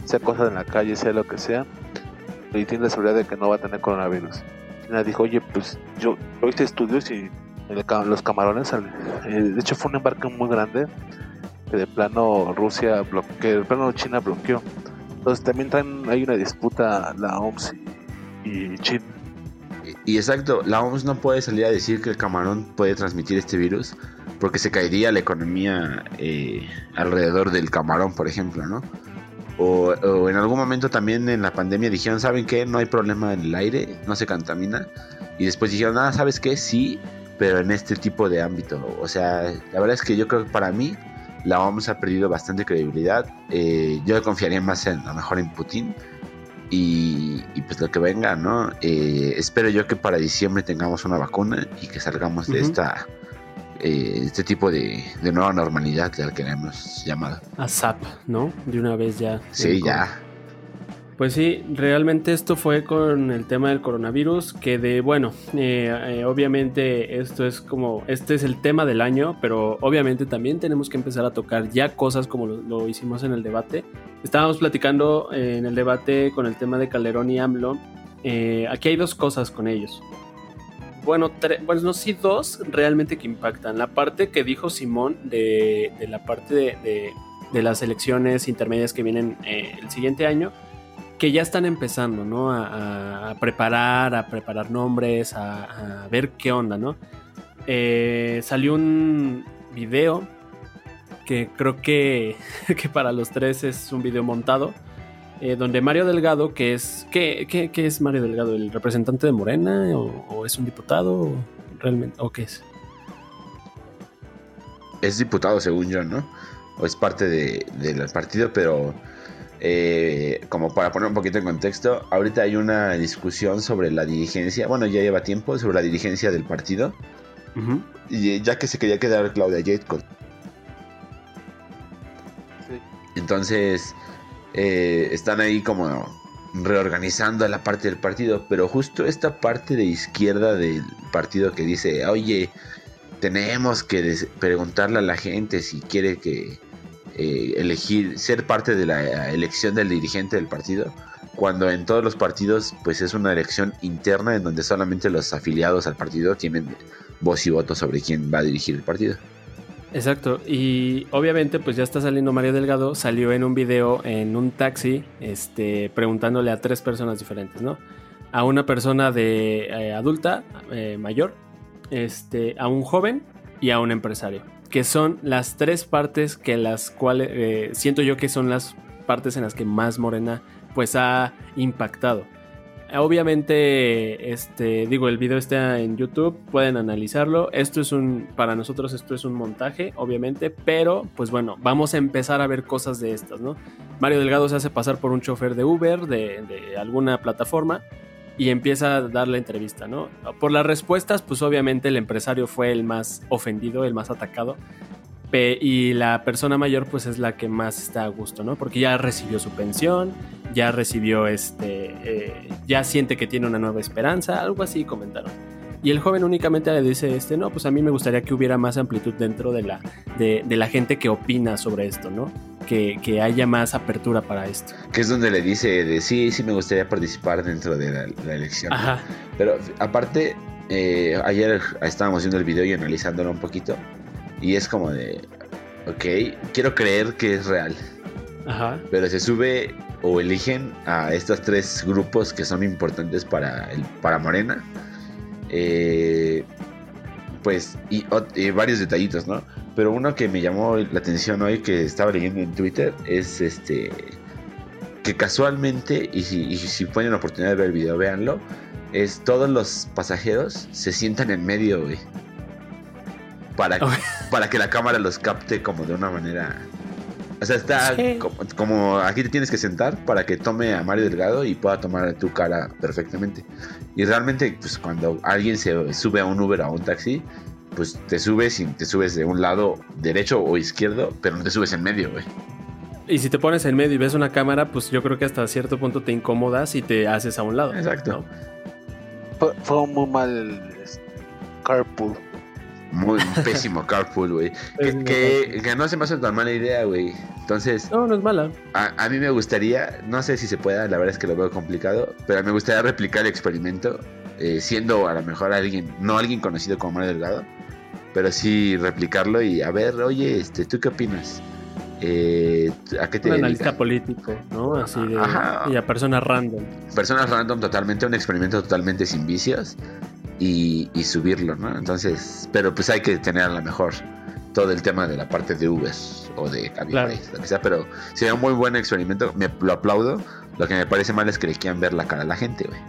[SPEAKER 4] sea cosas en la calle, sea lo que sea, y tiene la seguridad de que no va a tener coronavirus. China dijo, oye, pues yo, yo hice estudios y los camarones, eh, de hecho fue un embarque muy grande que de plano Rusia bloqueó, que de plano China bloqueó. Entonces también traen, hay una disputa la OMS y, China.
[SPEAKER 3] Y, exacto, la OMS no puede salir a decir que el camarón puede transmitir este virus porque se caería la economía eh, alrededor del camarón, por ejemplo, ¿no? O, en algún momento también en la pandemia dijeron, ¿saben qué? No hay problema en el aire, no se contamina. Y después dijeron, ah, ¿sabes qué? Sí, pero en este tipo de ámbito. O sea, la verdad es que yo creo que para mí la OMS ha perdido bastante credibilidad. Eh, yo confiaría más en, a lo mejor en Putin. y, y, pues lo que venga, ¿no? Eh, espero yo que para diciembre tengamos una vacuna y que salgamos de esta eh, este tipo de, de nueva normalidad al que le hemos llamado.
[SPEAKER 2] A SAP, ¿no? De una vez ya.
[SPEAKER 3] Sí, ya.
[SPEAKER 2] Pues sí, realmente esto fue con el tema del coronavirus, que de, bueno, eh, eh, obviamente esto es como, este es el tema del año, pero obviamente también tenemos que empezar a tocar ya cosas como lo, hicimos en el debate. Estábamos platicando eh, en el debate con el tema de Calderón y AMLO. Eh, aquí hay dos cosas con ellos. Bueno, bueno, no, sí, dos realmente que impactan. La parte que dijo Simón de, la parte de, las elecciones intermedias que vienen el siguiente año que ya están empezando, ¿no? A, preparar, a preparar nombres, a, ver qué onda, ¿no? Eh, salió un video que creo que, [laughs] que para los tres es un video montado, eh, donde Mario Delgado, que es... ¿qué, es Mario Delgado? ¿El representante de Morena? ¿O, o es un diputado? ¿O realmente? ¿O qué es?
[SPEAKER 3] Es diputado, según yo, ¿no? O es parte de- del partido, pero eh, como para poner un poquito en contexto, ahorita hay una discusión sobre la dirigencia, bueno, ya lleva tiempo, sobre la dirigencia del partido, y ya que se quería quedar Claudia Yates
[SPEAKER 4] Sí.
[SPEAKER 3] Entonces, eh, están ahí como reorganizando la parte del partido, pero justo esta parte de izquierda del partido que dice, oye, tenemos que preguntarle a la gente si quiere que eh, elegir, ser parte de la elección del dirigente del partido, cuando en todos los partidos pues es una elección interna en donde solamente los afiliados al partido tienen voz y voto sobre quién va a dirigir el partido.
[SPEAKER 2] Exacto, y obviamente pues ya está saliendo Mario Delgado, salió en un video en un taxi, este, preguntándole a tres personas diferentes, ¿no? A una persona de eh, adulta, eh, mayor, este, a un joven y a un empresario, que son las tres partes que las cuales eh, siento yo que son las partes en las que más Morena pues ha impactado. Obviamente, este, digo, el video está en YouTube, pueden analizarlo. Esto es un, para nosotros esto es un montaje, obviamente, pero pues bueno, vamos a empezar a ver cosas de estas, ¿no? Mario Delgado se hace pasar por un chofer de Uber, de, de alguna plataforma, y empieza a dar la entrevista, ¿no? Por las respuestas, pues obviamente el empresario fue el más ofendido, el más atacado. Y la persona mayor pues es la que más está a gusto, ¿no? Porque ya recibió su pensión, ya recibió este, eh, ya siente que tiene una nueva esperanza, algo así comentaron. Y el joven únicamente le dice, este, no, pues a mí me gustaría que hubiera más amplitud dentro de la, de la gente que opina sobre esto, ¿no? Que, que haya más apertura para esto.
[SPEAKER 3] Que es donde le dice de sí, sí me gustaría participar dentro de la, la elección.
[SPEAKER 2] Ajá,
[SPEAKER 3] Pero aparte, eh, ayer estábamos viendo el video y analizándolo un poquito. Y es como de, ok, quiero creer que es real.
[SPEAKER 2] ajá,
[SPEAKER 3] Pero se sube o eligen a estos tres grupos que son importantes para, el, para Morena. Eh, pues, y, y varios detallitos, ¿no? Pero uno que me llamó la atención hoy que estaba leyendo en Twitter es este que casualmente, y si, y si tienen la oportunidad de ver el video, véanlo, es todos los pasajeros se sientan en medio, güey. Para,
[SPEAKER 2] Ok.
[SPEAKER 3] para que la cámara los capte como de una manera... O sea, está
[SPEAKER 2] Sí.
[SPEAKER 3] como, como aquí te tienes que sentar para que tome a Mario Delgado y pueda tomar tu cara perfectamente. Y realmente, pues cuando alguien se sube a un Uber o a un taxi, pues te subes y te subes de un lado derecho o izquierdo, pero no te subes en medio, güey.
[SPEAKER 2] Y si te pones en medio y ves una cámara, pues yo creo que hasta cierto punto te incomodas y te haces a un lado.
[SPEAKER 3] Exacto.
[SPEAKER 2] ¿no?
[SPEAKER 4] Fue, un muy mal este, carpool.
[SPEAKER 3] Muy pésimo carpool, güey. [laughs] Que, que, que no se me hace tan mala idea, güey. Entonces,
[SPEAKER 2] No, no es mala.
[SPEAKER 3] a, a mí me gustaría, no sé si se pueda, la verdad es que lo veo complicado, pero me gustaría replicar el experimento, eh, siendo a lo mejor alguien, no alguien conocido como Mario Delgado, pero sí replicarlo y a ver, oye, este, ¿tú qué opinas? Eh, ¿A qué te
[SPEAKER 2] Un analista político, ¿no? Así de.
[SPEAKER 3] Ajá.
[SPEAKER 2] Y a personas random.
[SPEAKER 3] personas random totalmente, un experimento totalmente sin vicios y, y subirlo, ¿no? Entonces, pero pues hay que tener a lo mejor todo el tema de la parte de Uber o de Cabify,
[SPEAKER 2] Claro.
[SPEAKER 3] lo que sea, pero sería un muy buen experimento, me lo aplaudo. Lo que me parece mal es que le quieran ver la cara a la gente, güey.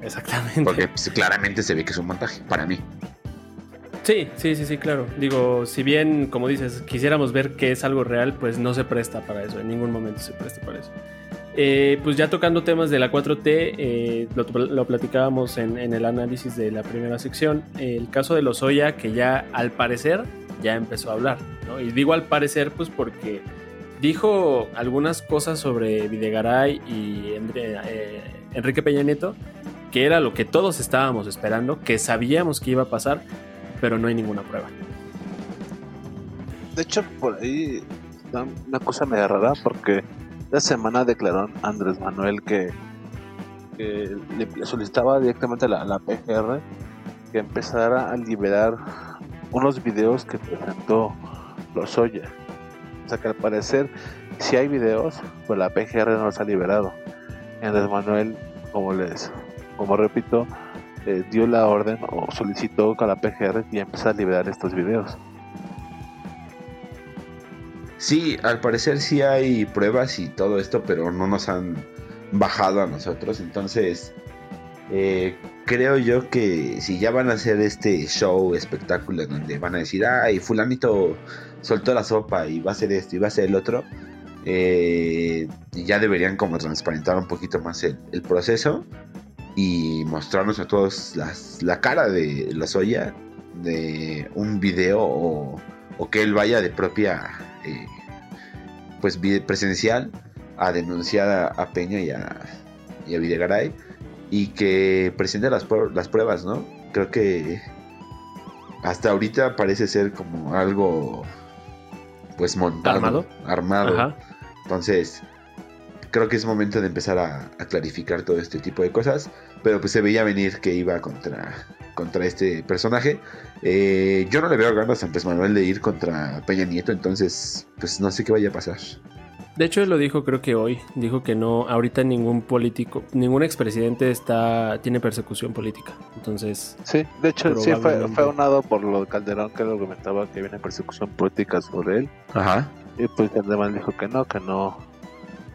[SPEAKER 2] Exactamente.
[SPEAKER 3] Porque pues, claramente se ve que es un montaje, para mí.
[SPEAKER 2] Sí, sí, sí, sí, claro. Digo, si bien, como dices, quisiéramos ver que es algo real, pues no se presta para eso. En ningún momento se presta para eso. Eh, pues ya tocando temas de la 4T, eh, lo, lo, platicábamos en, en, el análisis de la primera sección, el caso de Lozoya, que ya al parecer ya empezó a hablar, ¿no? Y digo al parecer, pues porque dijo algunas cosas sobre Videgaray y eh, Enrique Peña Nieto, que era lo que todos estábamos esperando, que sabíamos que iba a pasar, pero no hay ninguna prueba.
[SPEAKER 4] De hecho, por ahí una cosa medio rara, porque la semana declaró Andrés Manuel que, que le solicitaba directamente a la, la PGR que empezara a liberar unos videos que presentó Lozoya. O sea que al parecer, si hay videos, pues la PGR no los ha liberado. Andrés Manuel, como les, como repito, eh, dio la orden o solicitó con la PGR y empezar a liberar estos videos.
[SPEAKER 3] Sí, al parecer sí hay pruebas y todo esto, pero no nos han bajado a nosotros. Entonces, eh, creo yo que si ya van a hacer este show espectáculo donde van a decir, ay, fulanito soltó la sopa y va a ser esto y va a ser el otro, eh, ya deberían como transparentar un poquito más el proceso y mostrarnos a todos las, la cara de la soya de un video o, o que él vaya de propia eh, pues presencial a denunciar a, a Peña y a, y a, Videgaray y que presente las, las pruebas, ¿no? Creo que hasta ahorita parece ser como algo pues montado,
[SPEAKER 2] armado,
[SPEAKER 3] armado. Ajá. Entonces, creo que es momento de empezar a, a, clarificar todo este tipo de cosas. Pero pues se veía venir que iba contra, contra este personaje. Eh, yo no le veo ganas a Andrés Manuel de ir contra Peña Nieto, entonces pues no sé qué vaya a pasar.
[SPEAKER 2] De hecho, él lo dijo creo que hoy. Dijo que no, ahorita ningún político, ningún expresidente está, tiene persecución política. Entonces...
[SPEAKER 4] Sí, de hecho sí fue, fue unado por lo de Calderón que lo argumentaba que viene persecución política sobre él.
[SPEAKER 3] Ajá.
[SPEAKER 4] Y pues Calderón dijo que no, que no,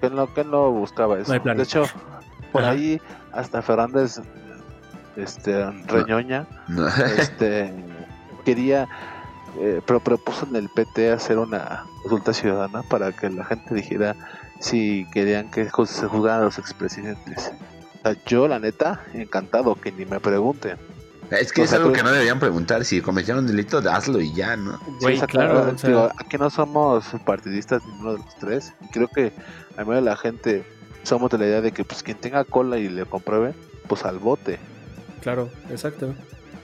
[SPEAKER 4] que no, que no buscaba eso.
[SPEAKER 2] No
[SPEAKER 4] de hecho, por Ajá. ahí hasta Fernández este Reñoña
[SPEAKER 3] No. [laughs]
[SPEAKER 4] este quería eh, pero propuso en el PT hacer una consulta ciudadana para que la gente dijera si querían que se juzgaran a los expresidentes. O sea, yo la neta encantado que ni me pregunten.
[SPEAKER 3] Es que o es algo tú... que no deberían preguntar. Si cometieron un delito, hazlo y ya, ¿no?
[SPEAKER 2] Güey, sí, claro.
[SPEAKER 4] O sea... digo, aquí no somos partidistas ninguno de los tres. Y creo que a medio la gente somos de la idea de que pues quien tenga cola y le compruebe, pues al bote.
[SPEAKER 2] Claro, exacto.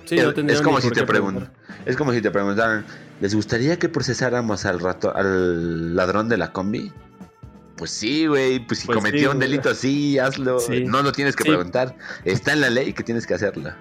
[SPEAKER 2] Sí,
[SPEAKER 3] es,
[SPEAKER 2] no
[SPEAKER 3] es, como si te preguntan, es como si te preguntaran, ¿les gustaría que procesáramos al rato al ladrón de la combi? Pues sí, güey, pues si pues cometió sí, un delito, sí, hazlo. Sí. No lo tienes que sí. preguntar. Está en la ley que tienes que hacerlo.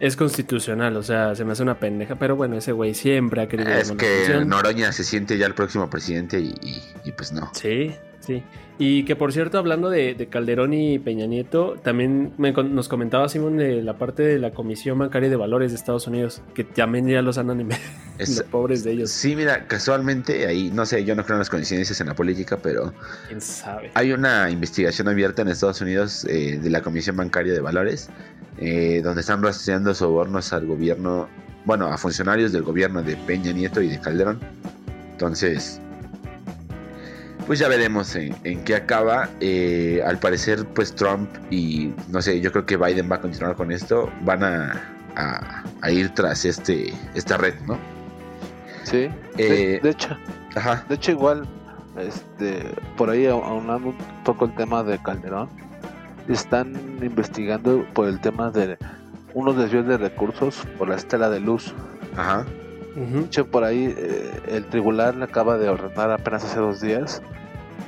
[SPEAKER 2] Es constitucional, o sea, se me hace una pendeja, pero bueno, ese güey siempre ha querido.
[SPEAKER 3] Es que Noroña se siente ya el próximo presidente y, y, y pues no.
[SPEAKER 2] Sí, sí. Y que por cierto, hablando de, de Calderón y Peña Nieto, también me, nos comentaba Simón de la parte de la Comisión Bancaria de Valores de Estados Unidos, que también ya los andan [laughs] es, los pobres de ellos.
[SPEAKER 3] Sí, mira, casualmente ahí, no sé, yo no creo en las coincidencias en la política, pero
[SPEAKER 2] ¿Quién sabe?
[SPEAKER 3] hay una investigación abierta en Estados Unidos eh, de la Comisión Bancaria de Valores, eh, donde están rastreando sobornos al gobierno, bueno, a funcionarios del gobierno de Peña Nieto y de Calderón. Entonces, pues ya veremos en, en qué acaba. Eh, al parecer, pues Trump y no sé, yo creo que Biden va a continuar con esto. Van a, a, a ir tras este esta red, ¿no?
[SPEAKER 4] Sí.
[SPEAKER 3] Eh,
[SPEAKER 4] de, de, hecho,
[SPEAKER 3] ajá.
[SPEAKER 4] de hecho igual, este, por ahí aunando un poco el tema de Calderón, están investigando por el tema de unos desvíos de recursos por la estela de luz.
[SPEAKER 3] Ajá.
[SPEAKER 4] Uh -huh. De hecho, por ahí eh, el tribunal acaba de ordenar apenas hace dos días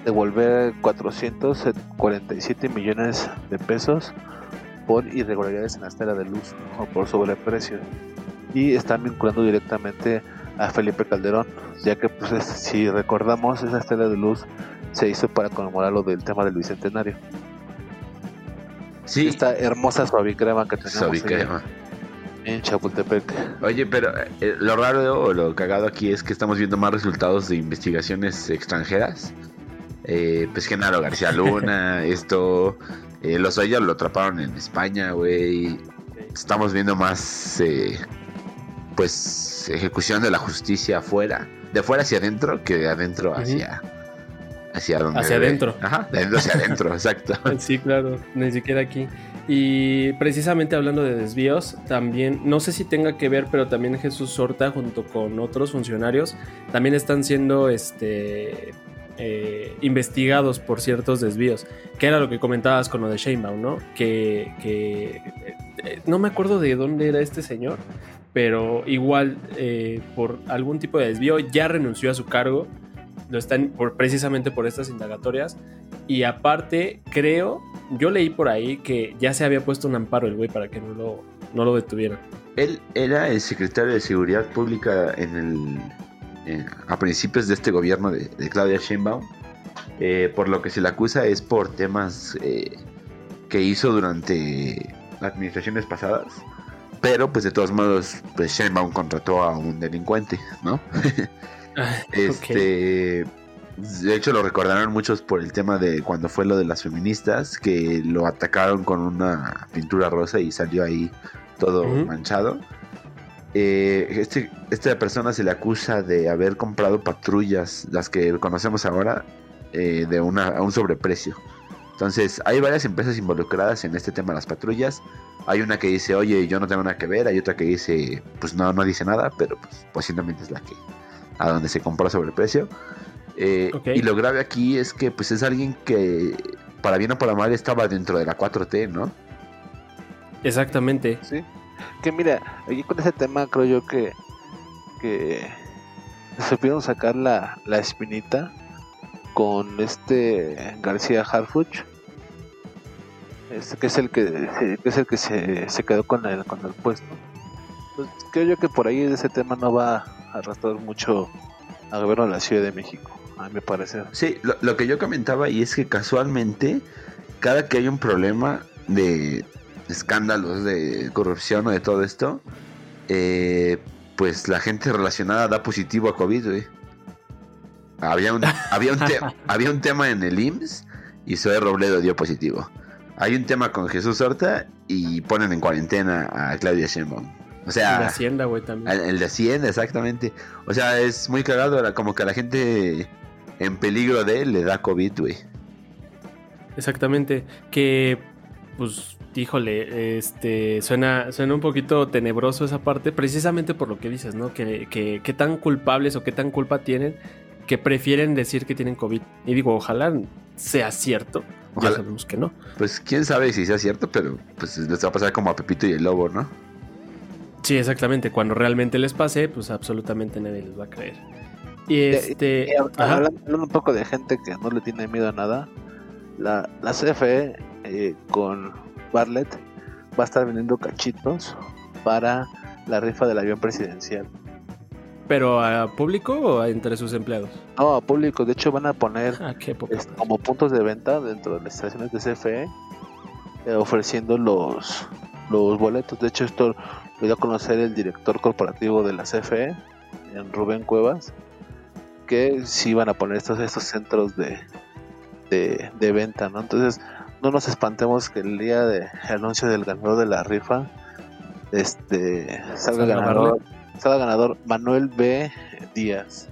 [SPEAKER 4] devolver 447 millones de pesos por irregularidades en la estela de luz o por sobreprecio. Y están vinculando directamente a Felipe Calderón, ya que pues es, si recordamos esa estela de luz se hizo para conmemorar lo del tema del bicentenario.
[SPEAKER 3] Sí.
[SPEAKER 4] Esta hermosa suavicrema que tenemos
[SPEAKER 3] suavicrema.
[SPEAKER 4] en Chapultepec.
[SPEAKER 3] Oye, pero eh, lo raro o lo cagado aquí es que estamos viendo más resultados de investigaciones extranjeras. Eh, pues Genaro García Luna, [laughs] esto, eh, los Oya lo atraparon en España, güey. Estamos viendo más, eh, pues, ejecución de la justicia afuera, de afuera hacia adentro que de adentro hacia, uh -huh. hacia donde
[SPEAKER 2] Hacia
[SPEAKER 3] ve.
[SPEAKER 2] adentro.
[SPEAKER 3] Ajá, de adentro hacia adentro, [laughs] exacto.
[SPEAKER 2] Sí, claro, ni siquiera aquí. Y precisamente hablando de desvíos, también, no sé si tenga que ver, pero también Jesús Sorta junto con otros funcionarios también están siendo este, eh, investigados por ciertos desvíos, que era lo que comentabas con lo de Sheinbaum, ¿no? Que, eh, no me acuerdo de dónde era este señor, pero igual eh, por algún tipo de desvío ya renunció a su cargo, lo están por, precisamente por estas indagatorias y aparte, creo, yo leí por ahí que ya se había puesto un amparo el güey para que no lo, no lo detuvieran.
[SPEAKER 3] Él era el secretario de Seguridad Pública en el, en- a principios de este gobierno de, de Claudia Sheinbaum. Eh, por lo que se le acusa es por temas eh, que hizo durante administraciones pasadas. Pero pues de todos modos, pues Sheinbaum contrató a un delincuente, ¿no? [laughs] Este, de hecho lo recordaron muchos por el tema de cuando fue lo de las feministas que lo atacaron con una pintura rosa y salió ahí todo manchado. Eh, este, esta persona se le acusa de haber comprado patrullas, las que conocemos ahora, eh, de una, a un sobreprecio. Entonces, hay varias empresas involucradas en este tema de las patrullas. Hay una que dice, oye, yo no tengo nada que ver. Hay otra que dice, pues no, no dice nada, pero pues posiblemente es la que a donde se compró a sobreprecio. Eh. Y lo grave aquí es que pues es alguien que, para bien o para mal, estaba dentro de la 4T, ¿no?
[SPEAKER 2] Exactamente.
[SPEAKER 4] Sí. Que mira, aquí con ese tema creo yo que, que supieron sacar la, la espinita con este García Harfuch. Este, que es el que, es el que se, se quedó con el, con el puesto. Pues creo yo que por ahí ese tema no va a arrastrar mucho al gobierno de la Ciudad de México, a mi parecer.
[SPEAKER 3] Sí, lo, lo que yo comentaba y es que casualmente, cada que hay un problema de escándalos, de corrupción o de todo esto, eh, pues la gente relacionada da positivo a COVID, güey. Había un, [laughs] había, un te- había un tema en el IMSS y Zoe Robledo dio positivo. Hay un tema con Jesús Horta y ponen en cuarentena a Claudia Sheinbaum. O sea,
[SPEAKER 2] la Hacienda, güey,
[SPEAKER 3] el,
[SPEAKER 2] también.
[SPEAKER 3] el de Hacienda, exactamente. O sea, es muy cagado, como que a la gente en peligro de él le da COVID, güey.
[SPEAKER 2] Exactamente. Que, pues, híjole, este, suena, suena un poquito tenebroso esa parte, precisamente por lo que dices, ¿no? Que, que, qué tan culpables o qué tan culpa tienen que prefieren decir que tienen COVID. Y digo, ojalá sea cierto.
[SPEAKER 3] Ojalá.
[SPEAKER 2] Ya sabemos que no.
[SPEAKER 3] Pues quién sabe si sea cierto, pero pues les va a pasar como a Pepito y el Lobo, ¿no?
[SPEAKER 2] Sí, exactamente. Cuando realmente les pase, pues absolutamente nadie les va a creer. Y este.
[SPEAKER 4] Y hab-
[SPEAKER 2] ajá.
[SPEAKER 4] hablando, hablando un poco de gente que no le tiene miedo a nada, la, la CFE eh, con Bartlett va a estar vendiendo cachitos para la rifa del avión presidencial.
[SPEAKER 2] Pero a público o a entre sus empleados.
[SPEAKER 4] No, a público, de hecho van a poner
[SPEAKER 2] Ah, qué poca
[SPEAKER 4] es-
[SPEAKER 2] madre.
[SPEAKER 4] como puntos de venta dentro de las estaciones de CFE eh, ofreciendo los, los boletos. De hecho esto lo dio a conocer el director corporativo de la CFE, en Rubén Cuevas, que sí van a poner estos, estos centros de, de, de venta, ¿no? Entonces no nos espantemos que el día del anuncio del ganador de la rifa este salga ganador, salga ganador Manuel B. Díaz.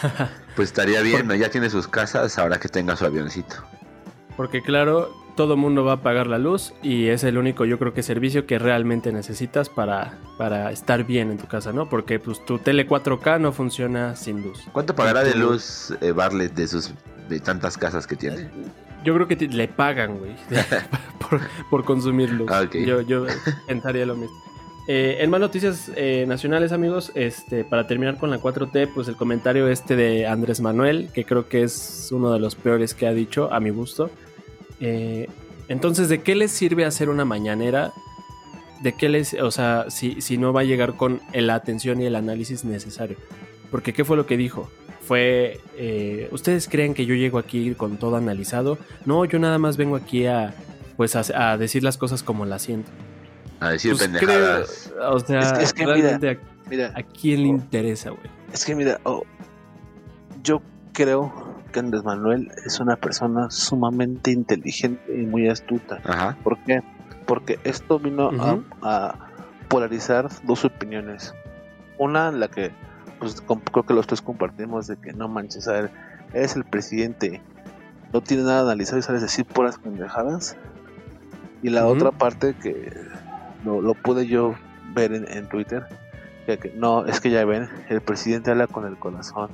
[SPEAKER 4] [laughs]
[SPEAKER 3] Pues estaría bien, ¿no? Ya tiene sus casas, ahora que tenga su avioncito.
[SPEAKER 2] Porque claro, todo mundo va a pagar la luz y es el único, yo creo que servicio que realmente necesitas para, para estar bien en tu casa, ¿no? Porque pues tu tele 4K no funciona sin luz.
[SPEAKER 3] ¿Cuánto pagará de luz eh, Bartlett de sus de tantas casas que tiene?
[SPEAKER 2] Yo creo que te- le pagan, güey, [laughs] por, por consumir luz.
[SPEAKER 3] Ah.
[SPEAKER 2] Yo, yo pensaría lo mismo. Eh, en más noticias eh, nacionales, amigos, este, para terminar con la 4T, pues el comentario este de Andrés Manuel, que creo que es uno de los peores que ha dicho, a mi gusto. Eh, entonces, ¿de qué les sirve hacer una mañanera? ¿De qué les, o sea, si, si no va a llegar con la atención y el análisis necesario? Porque, ¿qué fue lo que dijo? Fue, eh, ¿ustedes creen que yo llego aquí con todo analizado? No, yo nada más vengo aquí a, pues, a, a decir las cosas como las siento.
[SPEAKER 3] A decir
[SPEAKER 2] Pues
[SPEAKER 3] pendejadas.
[SPEAKER 2] creo- o sea,
[SPEAKER 4] Es que- es que
[SPEAKER 2] realmente a,
[SPEAKER 4] Mira,
[SPEAKER 2] a quién le interesa, güey.
[SPEAKER 4] Es que mira, oh, yo creo que Andrés Manuel es una persona sumamente inteligente y muy astuta.
[SPEAKER 3] Ajá.
[SPEAKER 4] ¿Por qué? Porque esto vino a- a, polarizar dos opiniones. Una, la que pues creo que los tres compartimos de que no manches, a ver, eres el presidente, no tienes nada analizado y sales a decir puras pendejadas. Y la otra parte que lo, lo pude yo ver en, en Twitter, que, que no, es que ya ven, el presidente habla con el corazón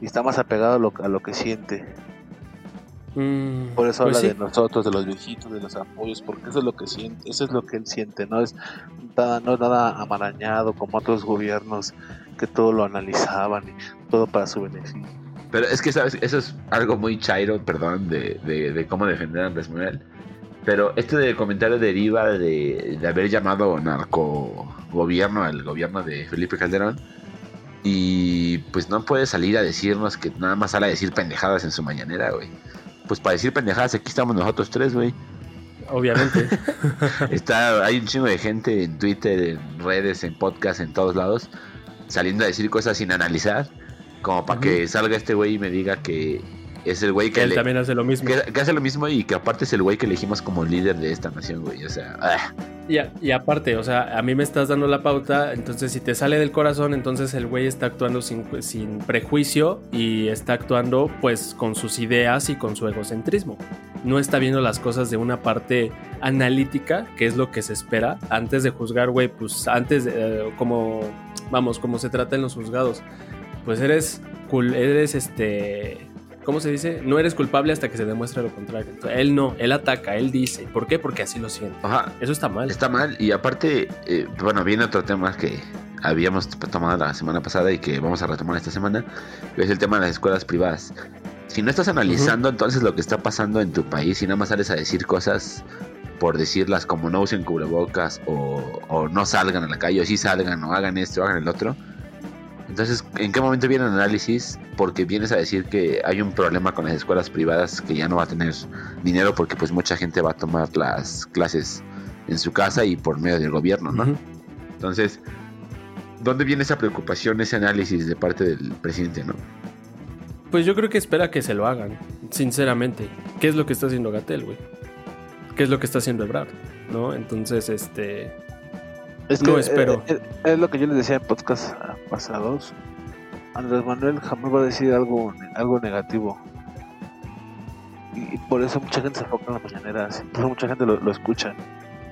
[SPEAKER 4] y está más apegado a lo, a lo que siente.
[SPEAKER 2] Mm,
[SPEAKER 4] Por eso
[SPEAKER 2] pues
[SPEAKER 4] habla
[SPEAKER 2] sí.
[SPEAKER 4] de nosotros, de los viejitos, de los apoyos, porque eso es lo que siente, eso es lo que él siente, no es nada, no es nada amarañado como otros gobiernos que todo lo analizaban y todo para su beneficio.
[SPEAKER 3] Pero es que, ¿sabes? Eso es algo muy chairo, perdón, de, de, de cómo defender a Andrés Manuel. Pero este de comentario deriva de, de haber llamado narco gobierno al gobierno de Felipe Calderón. Y pues no puede salir a decirnos que nada más sale a decir pendejadas en su mañanera, güey. Pues para decir pendejadas aquí estamos nosotros tres, güey.
[SPEAKER 2] Obviamente. [laughs]
[SPEAKER 3] Está, hay un chingo de gente en Twitter, en redes, en podcast, en todos lados, saliendo a decir cosas sin analizar, como para que salga este güey y me diga que es el güey
[SPEAKER 2] que él
[SPEAKER 3] le-
[SPEAKER 2] también hace lo mismo.
[SPEAKER 3] que, que hace lo mismo y que aparte es el güey que elegimos como líder de esta nación, güey. O sea, ah,
[SPEAKER 2] Y, a- y aparte, o sea, a mí me estás dando la pauta, entonces si te sale del corazón, entonces el güey está actuando sin, sin prejuicio y está actuando pues con sus ideas y con su egocentrismo. No está viendo las cosas de una parte analítica, que es lo que se espera, antes de juzgar, güey, pues antes, de, eh, como, vamos, como se trata en los juzgados, pues eres, cul- eres este... ¿Cómo se dice? No eres culpable hasta que se demuestre lo contrario. Entonces, él no, él ataca, él dice. ¿Por qué? Porque así lo siente.
[SPEAKER 3] ajá,
[SPEAKER 2] Eso está mal.
[SPEAKER 3] está mal. Y aparte, eh, bueno, viene otro tema que habíamos tomado la semana pasada y que vamos a retomar esta semana, que es el tema de las escuelas privadas. Si no estás analizando entonces lo que está pasando en tu país y nada más sales a decir cosas por decirlas como no usen cubrebocas o, o no salgan a la calle o sí salgan o hagan esto o hagan el otro. Entonces, ¿en qué momento viene el análisis? Porque vienes a decir que hay un problema con las escuelas privadas que ya no va a tener dinero porque pues mucha gente va a tomar las clases en su casa y por medio del gobierno, ¿no? Entonces, ¿dónde viene esa preocupación, ese análisis de parte del presidente, no?
[SPEAKER 2] Pues yo creo que espera que se lo hagan, sinceramente. ¿Qué es lo que está haciendo Gatel, güey? ¿Qué es lo que está haciendo Ebrard? ¿No? Entonces, este.
[SPEAKER 4] Es
[SPEAKER 2] No, espero.
[SPEAKER 4] eh, eh, es lo que yo les decía en podcast pasados. Andrés Manuel jamás va a decir algo, algo negativo. Y, y por eso mucha gente se enfoca en las mañaneras. Por eso mucha gente lo, lo escucha.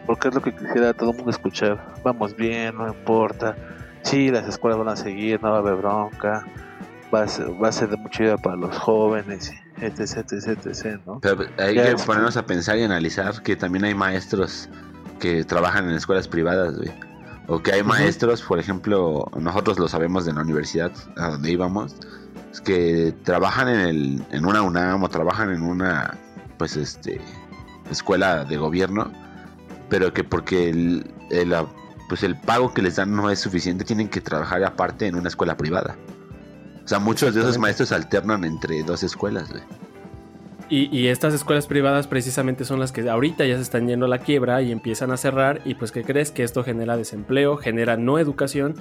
[SPEAKER 4] Porque es lo que quisiera todo el mundo escuchar. Vamos bien, no importa. Sí, las escuelas van a seguir, no va a haber bronca. Va a ser, va a ser de mucha ayuda para los jóvenes, etc, etc, etc, ¿no?
[SPEAKER 3] Pero hay
[SPEAKER 4] Ya
[SPEAKER 3] que
[SPEAKER 4] es-
[SPEAKER 3] ponernos a pensar y analizar que también hay maestros que trabajan en escuelas privadas, güey. O que hay maestros, por ejemplo, nosotros lo sabemos de la universidad a donde íbamos, que trabajan en, el, en una UNAM o trabajan en una, pues, este, escuela de gobierno, pero que porque el, el, pues el pago que les dan no es suficiente, tienen que trabajar aparte en una escuela privada. O sea, muchos de esos maestros alternan entre dos escuelas, güey.
[SPEAKER 2] Y, y estas escuelas privadas precisamente son las que ahorita ya se están yendo a la quiebra y empiezan a cerrar. Y pues, ¿qué crees? Que esto genera desempleo, genera no educación.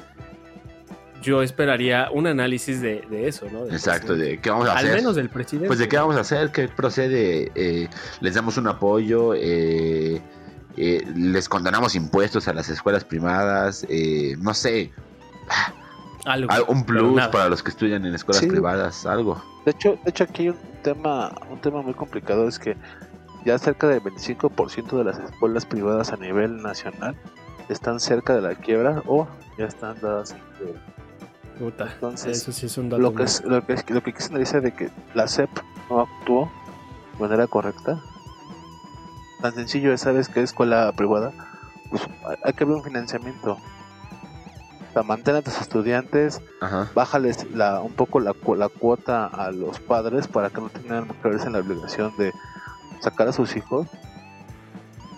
[SPEAKER 2] Yo esperaría un análisis de, de eso, ¿no? Del
[SPEAKER 3] Exacto,
[SPEAKER 2] presidente.
[SPEAKER 3] de qué vamos a
[SPEAKER 2] Al
[SPEAKER 3] hacer.
[SPEAKER 2] menos del presidente.
[SPEAKER 3] Pues de qué vamos a hacer, qué procede, Eh, les damos un apoyo, eh, eh, les condonamos impuestos a las escuelas privadas, eh, no sé,
[SPEAKER 2] Algo,
[SPEAKER 3] al- un plus para los que estudian en escuelas
[SPEAKER 4] Sí.
[SPEAKER 3] privadas, algo.
[SPEAKER 4] De hecho, de hecho aquí hay un tema, un tema muy complicado es que ya cerca del 25% de las escuelas privadas a nivel nacional están cerca de la quiebra o ya están dadas en quiebra.
[SPEAKER 2] Puta,
[SPEAKER 4] Entonces,
[SPEAKER 2] eso sí es un dato.
[SPEAKER 4] Lo que es, lo que es, lo que se dice de que la SEP no actuó de manera correcta. Tan sencillo es, ¿sabes qué escuela privada? Pues hay- hay que ver un financiamiento. Sea, mantén a tus estudiantes,
[SPEAKER 3] Ajá.
[SPEAKER 4] bájales la, un poco la, cu- la cuota a los padres para que no tengan que verse en la obligación de sacar a sus hijos.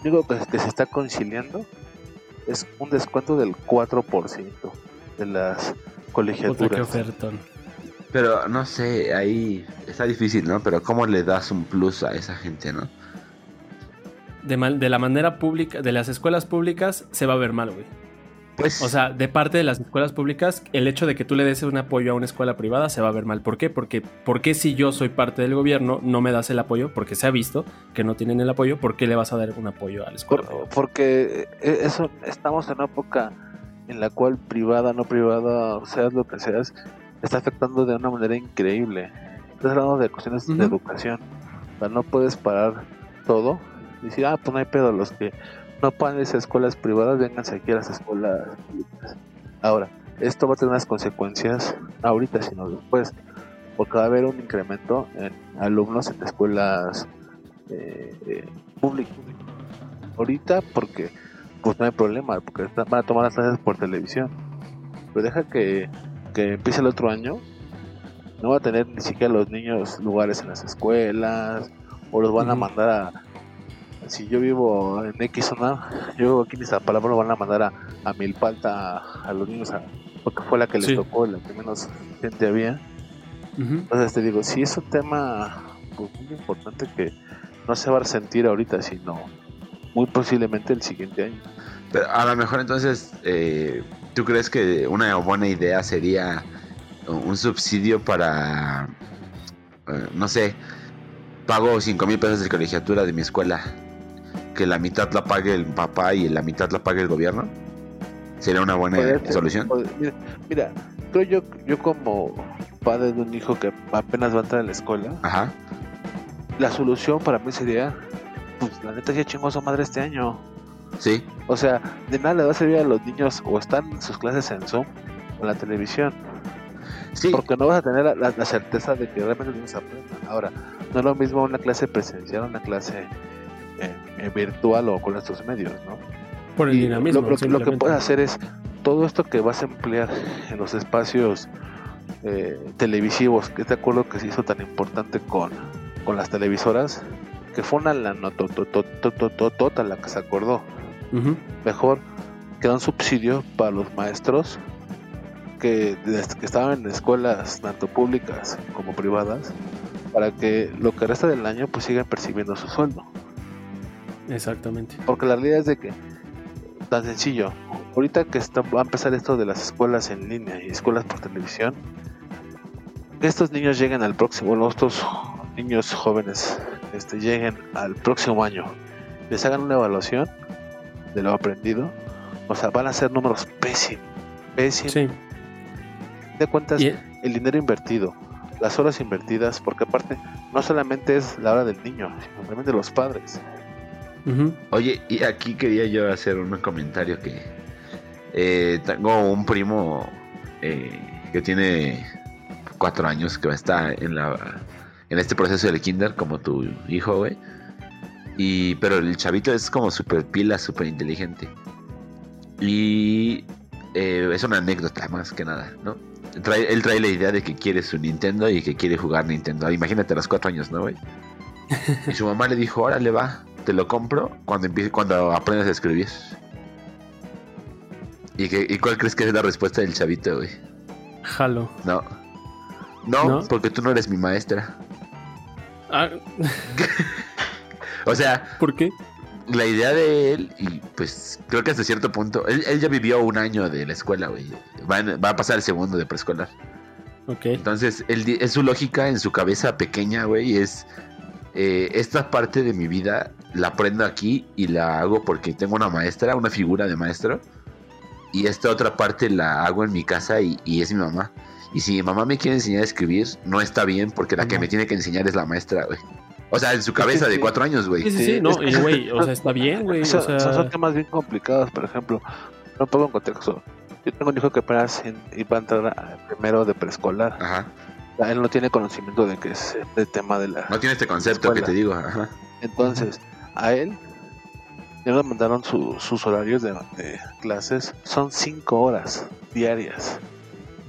[SPEAKER 4] Digo que, que se está conciliando es un descuento del 4% de las
[SPEAKER 2] Puta, qué
[SPEAKER 4] colegiaturas.
[SPEAKER 2] ofertón.
[SPEAKER 3] Pero no sé, ahí está difícil, ¿no? Pero ¿cómo le das un plus a esa gente, no?
[SPEAKER 2] De, mal- de la manera pública, de las escuelas públicas, se va a ver mal, güey.
[SPEAKER 3] Pues,
[SPEAKER 2] O sea, de parte de las escuelas públicas, el hecho de que tú le des un apoyo a una escuela privada se va a ver mal. ¿Por qué? Porque, porque si yo soy parte del gobierno, no me das el apoyo, porque se ha visto que no tienen el apoyo, ¿por qué le vas a dar un apoyo a la escuela?
[SPEAKER 4] Por-
[SPEAKER 2] privada?
[SPEAKER 4] porque eh, eso estamos en una época en la cual privada, no privada, seas lo que seas, está afectando de una manera increíble. estás hablando de cuestiones de educación. O sea, no puedes parar todo y decir, ah, pues no hay pedo, los que no irse a escuelas privadas, vénganse aquí a las escuelas públicas. Ahora, esto va a tener unas consecuencias ahorita, sino después, porque va a haber un incremento en alumnos en escuelas eh, públicas. Ahorita, porque pues no hay problema, porque van a tomar las clases por televisión. Pero deja que, que empiece el otro año, no va a tener ni siquiera los niños lugares en las escuelas, o los van a mandar a. Si yo vivo en X zona, yo vivo aquí en Iztapalapa, lo van a mandar a, a Milpalta a, a los niños, a- porque fue la que les
[SPEAKER 2] Sí.
[SPEAKER 4] tocó, la que menos gente había. Entonces te digo, sí es un tema pues, muy importante que no se va a resentir ahorita, sino muy posiblemente el siguiente año.
[SPEAKER 3] Pero a lo mejor entonces, eh, ¿tú crees que una buena idea sería un subsidio para, eh, no sé, pago 5 mil pesos de colegiatura de mi escuela, que la mitad la pague el papá y la mitad la pague el gobierno? ¿Sería una buena
[SPEAKER 4] ser,
[SPEAKER 3] solución?
[SPEAKER 4] Mira, mira, creo yo, yo como padre de un hijo que apenas va a entrar a la escuela,
[SPEAKER 3] Ajá.
[SPEAKER 4] la solución para mí sería, pues la neta ya chingó a su madre este año.
[SPEAKER 3] Sí.
[SPEAKER 4] O sea, de nada le va a servir a los niños o están en sus clases en Zoom o en la televisión,
[SPEAKER 3] Sí.
[SPEAKER 4] porque no vas a tener la, la- la certeza de que realmente los niños aprendan. Ahora, no es lo mismo una clase presencial, una clase virtual o con estos medios, ¿no?
[SPEAKER 2] Por el
[SPEAKER 4] Y
[SPEAKER 2] dinamismo.
[SPEAKER 4] Lo, lo que- lo que
[SPEAKER 2] simplemente.
[SPEAKER 4] puedes hacer es todo esto que vas a emplear en los espacios eh, televisivos, que te acuerdo que se hizo tan importante con, con las televisoras, que fue una lana tota la que se acordó. Mejor que un subsidio para los maestros que, que estaban en escuelas tanto públicas como privadas, para que lo que resta del año pues sigan percibiendo su sueldo.
[SPEAKER 2] Exactamente.
[SPEAKER 4] Porque la realidad es de que, tan sencillo, ahorita que está, va a empezar esto de las escuelas en línea y escuelas por televisión, que estos niños lleguen al próximo, bueno, estos niños jóvenes este, lleguen al próximo año, les hagan una evaluación de lo aprendido, o sea, van a ser números pésimos, pésimos.
[SPEAKER 2] Sí.
[SPEAKER 4] De cuentas,
[SPEAKER 2] Y-
[SPEAKER 4] el dinero invertido, las horas invertidas, porque aparte no solamente es la hora del niño, sino también de los padres.
[SPEAKER 3] Oye, y aquí quería yo hacer un comentario que eh, tengo un primo eh, que tiene cuatro años que está en la en este proceso del kinder como tu hijo, güey. Y pero el chavito es como súper pila, súper inteligente. Y eh, es una anécdota más que nada, ¿no? Trae- él trae la idea de que quiere su Nintendo y que quiere jugar Nintendo. Imagínate a los cuatro años, ¿no, güey? Y su mamá le dijo, órale va, te lo compro cuando empiece, cuando aprendas a escribir. ¿Y, qué- ¿Y cuál crees que es la respuesta del chavito, güey?
[SPEAKER 2] Jalo.
[SPEAKER 3] No. no.
[SPEAKER 2] ¿No?
[SPEAKER 3] porque tú no eres mi maestra.
[SPEAKER 2] Ah, [laughs]
[SPEAKER 3] O sea,
[SPEAKER 2] ¿Por qué?
[SPEAKER 3] la idea de él, y pues creo que hasta cierto punto, él, él ya vivió un año de la escuela, güey. Va, a pasar el segundo de preescolar.
[SPEAKER 2] Ok.
[SPEAKER 3] Entonces, él, es su lógica en su cabeza pequeña, güey, es eh, esta parte de mi vida la aprendo aquí y la hago porque tengo una maestra, una figura de maestro. Y esta otra parte la hago en mi casa y, y es mi mamá. Y si mi mamá me quiere enseñar a escribir, no está bien porque la que
[SPEAKER 2] No.
[SPEAKER 3] me tiene que enseñar es la maestra, güey. O sea, en su cabeza de
[SPEAKER 4] sí.
[SPEAKER 3] cuatro años, güey.
[SPEAKER 2] sí,
[SPEAKER 4] Sí,
[SPEAKER 2] sí, no,
[SPEAKER 4] que-
[SPEAKER 2] y güey, o sea, está bien, güey. O
[SPEAKER 4] Son,
[SPEAKER 2] sea,
[SPEAKER 4] son- temas bien complicados, por ejemplo, no pongo en contexto. Yo tengo un hijo que apenas en- iba a entrar primero de preescolar.
[SPEAKER 3] Ajá.
[SPEAKER 4] Él no tiene conocimiento de que es el tema de la.
[SPEAKER 3] No tiene este concepto que te digo. Ajá.
[SPEAKER 4] Entonces, a él ya le mandaron su- sus horarios de, de clases. Son cinco horas diarias.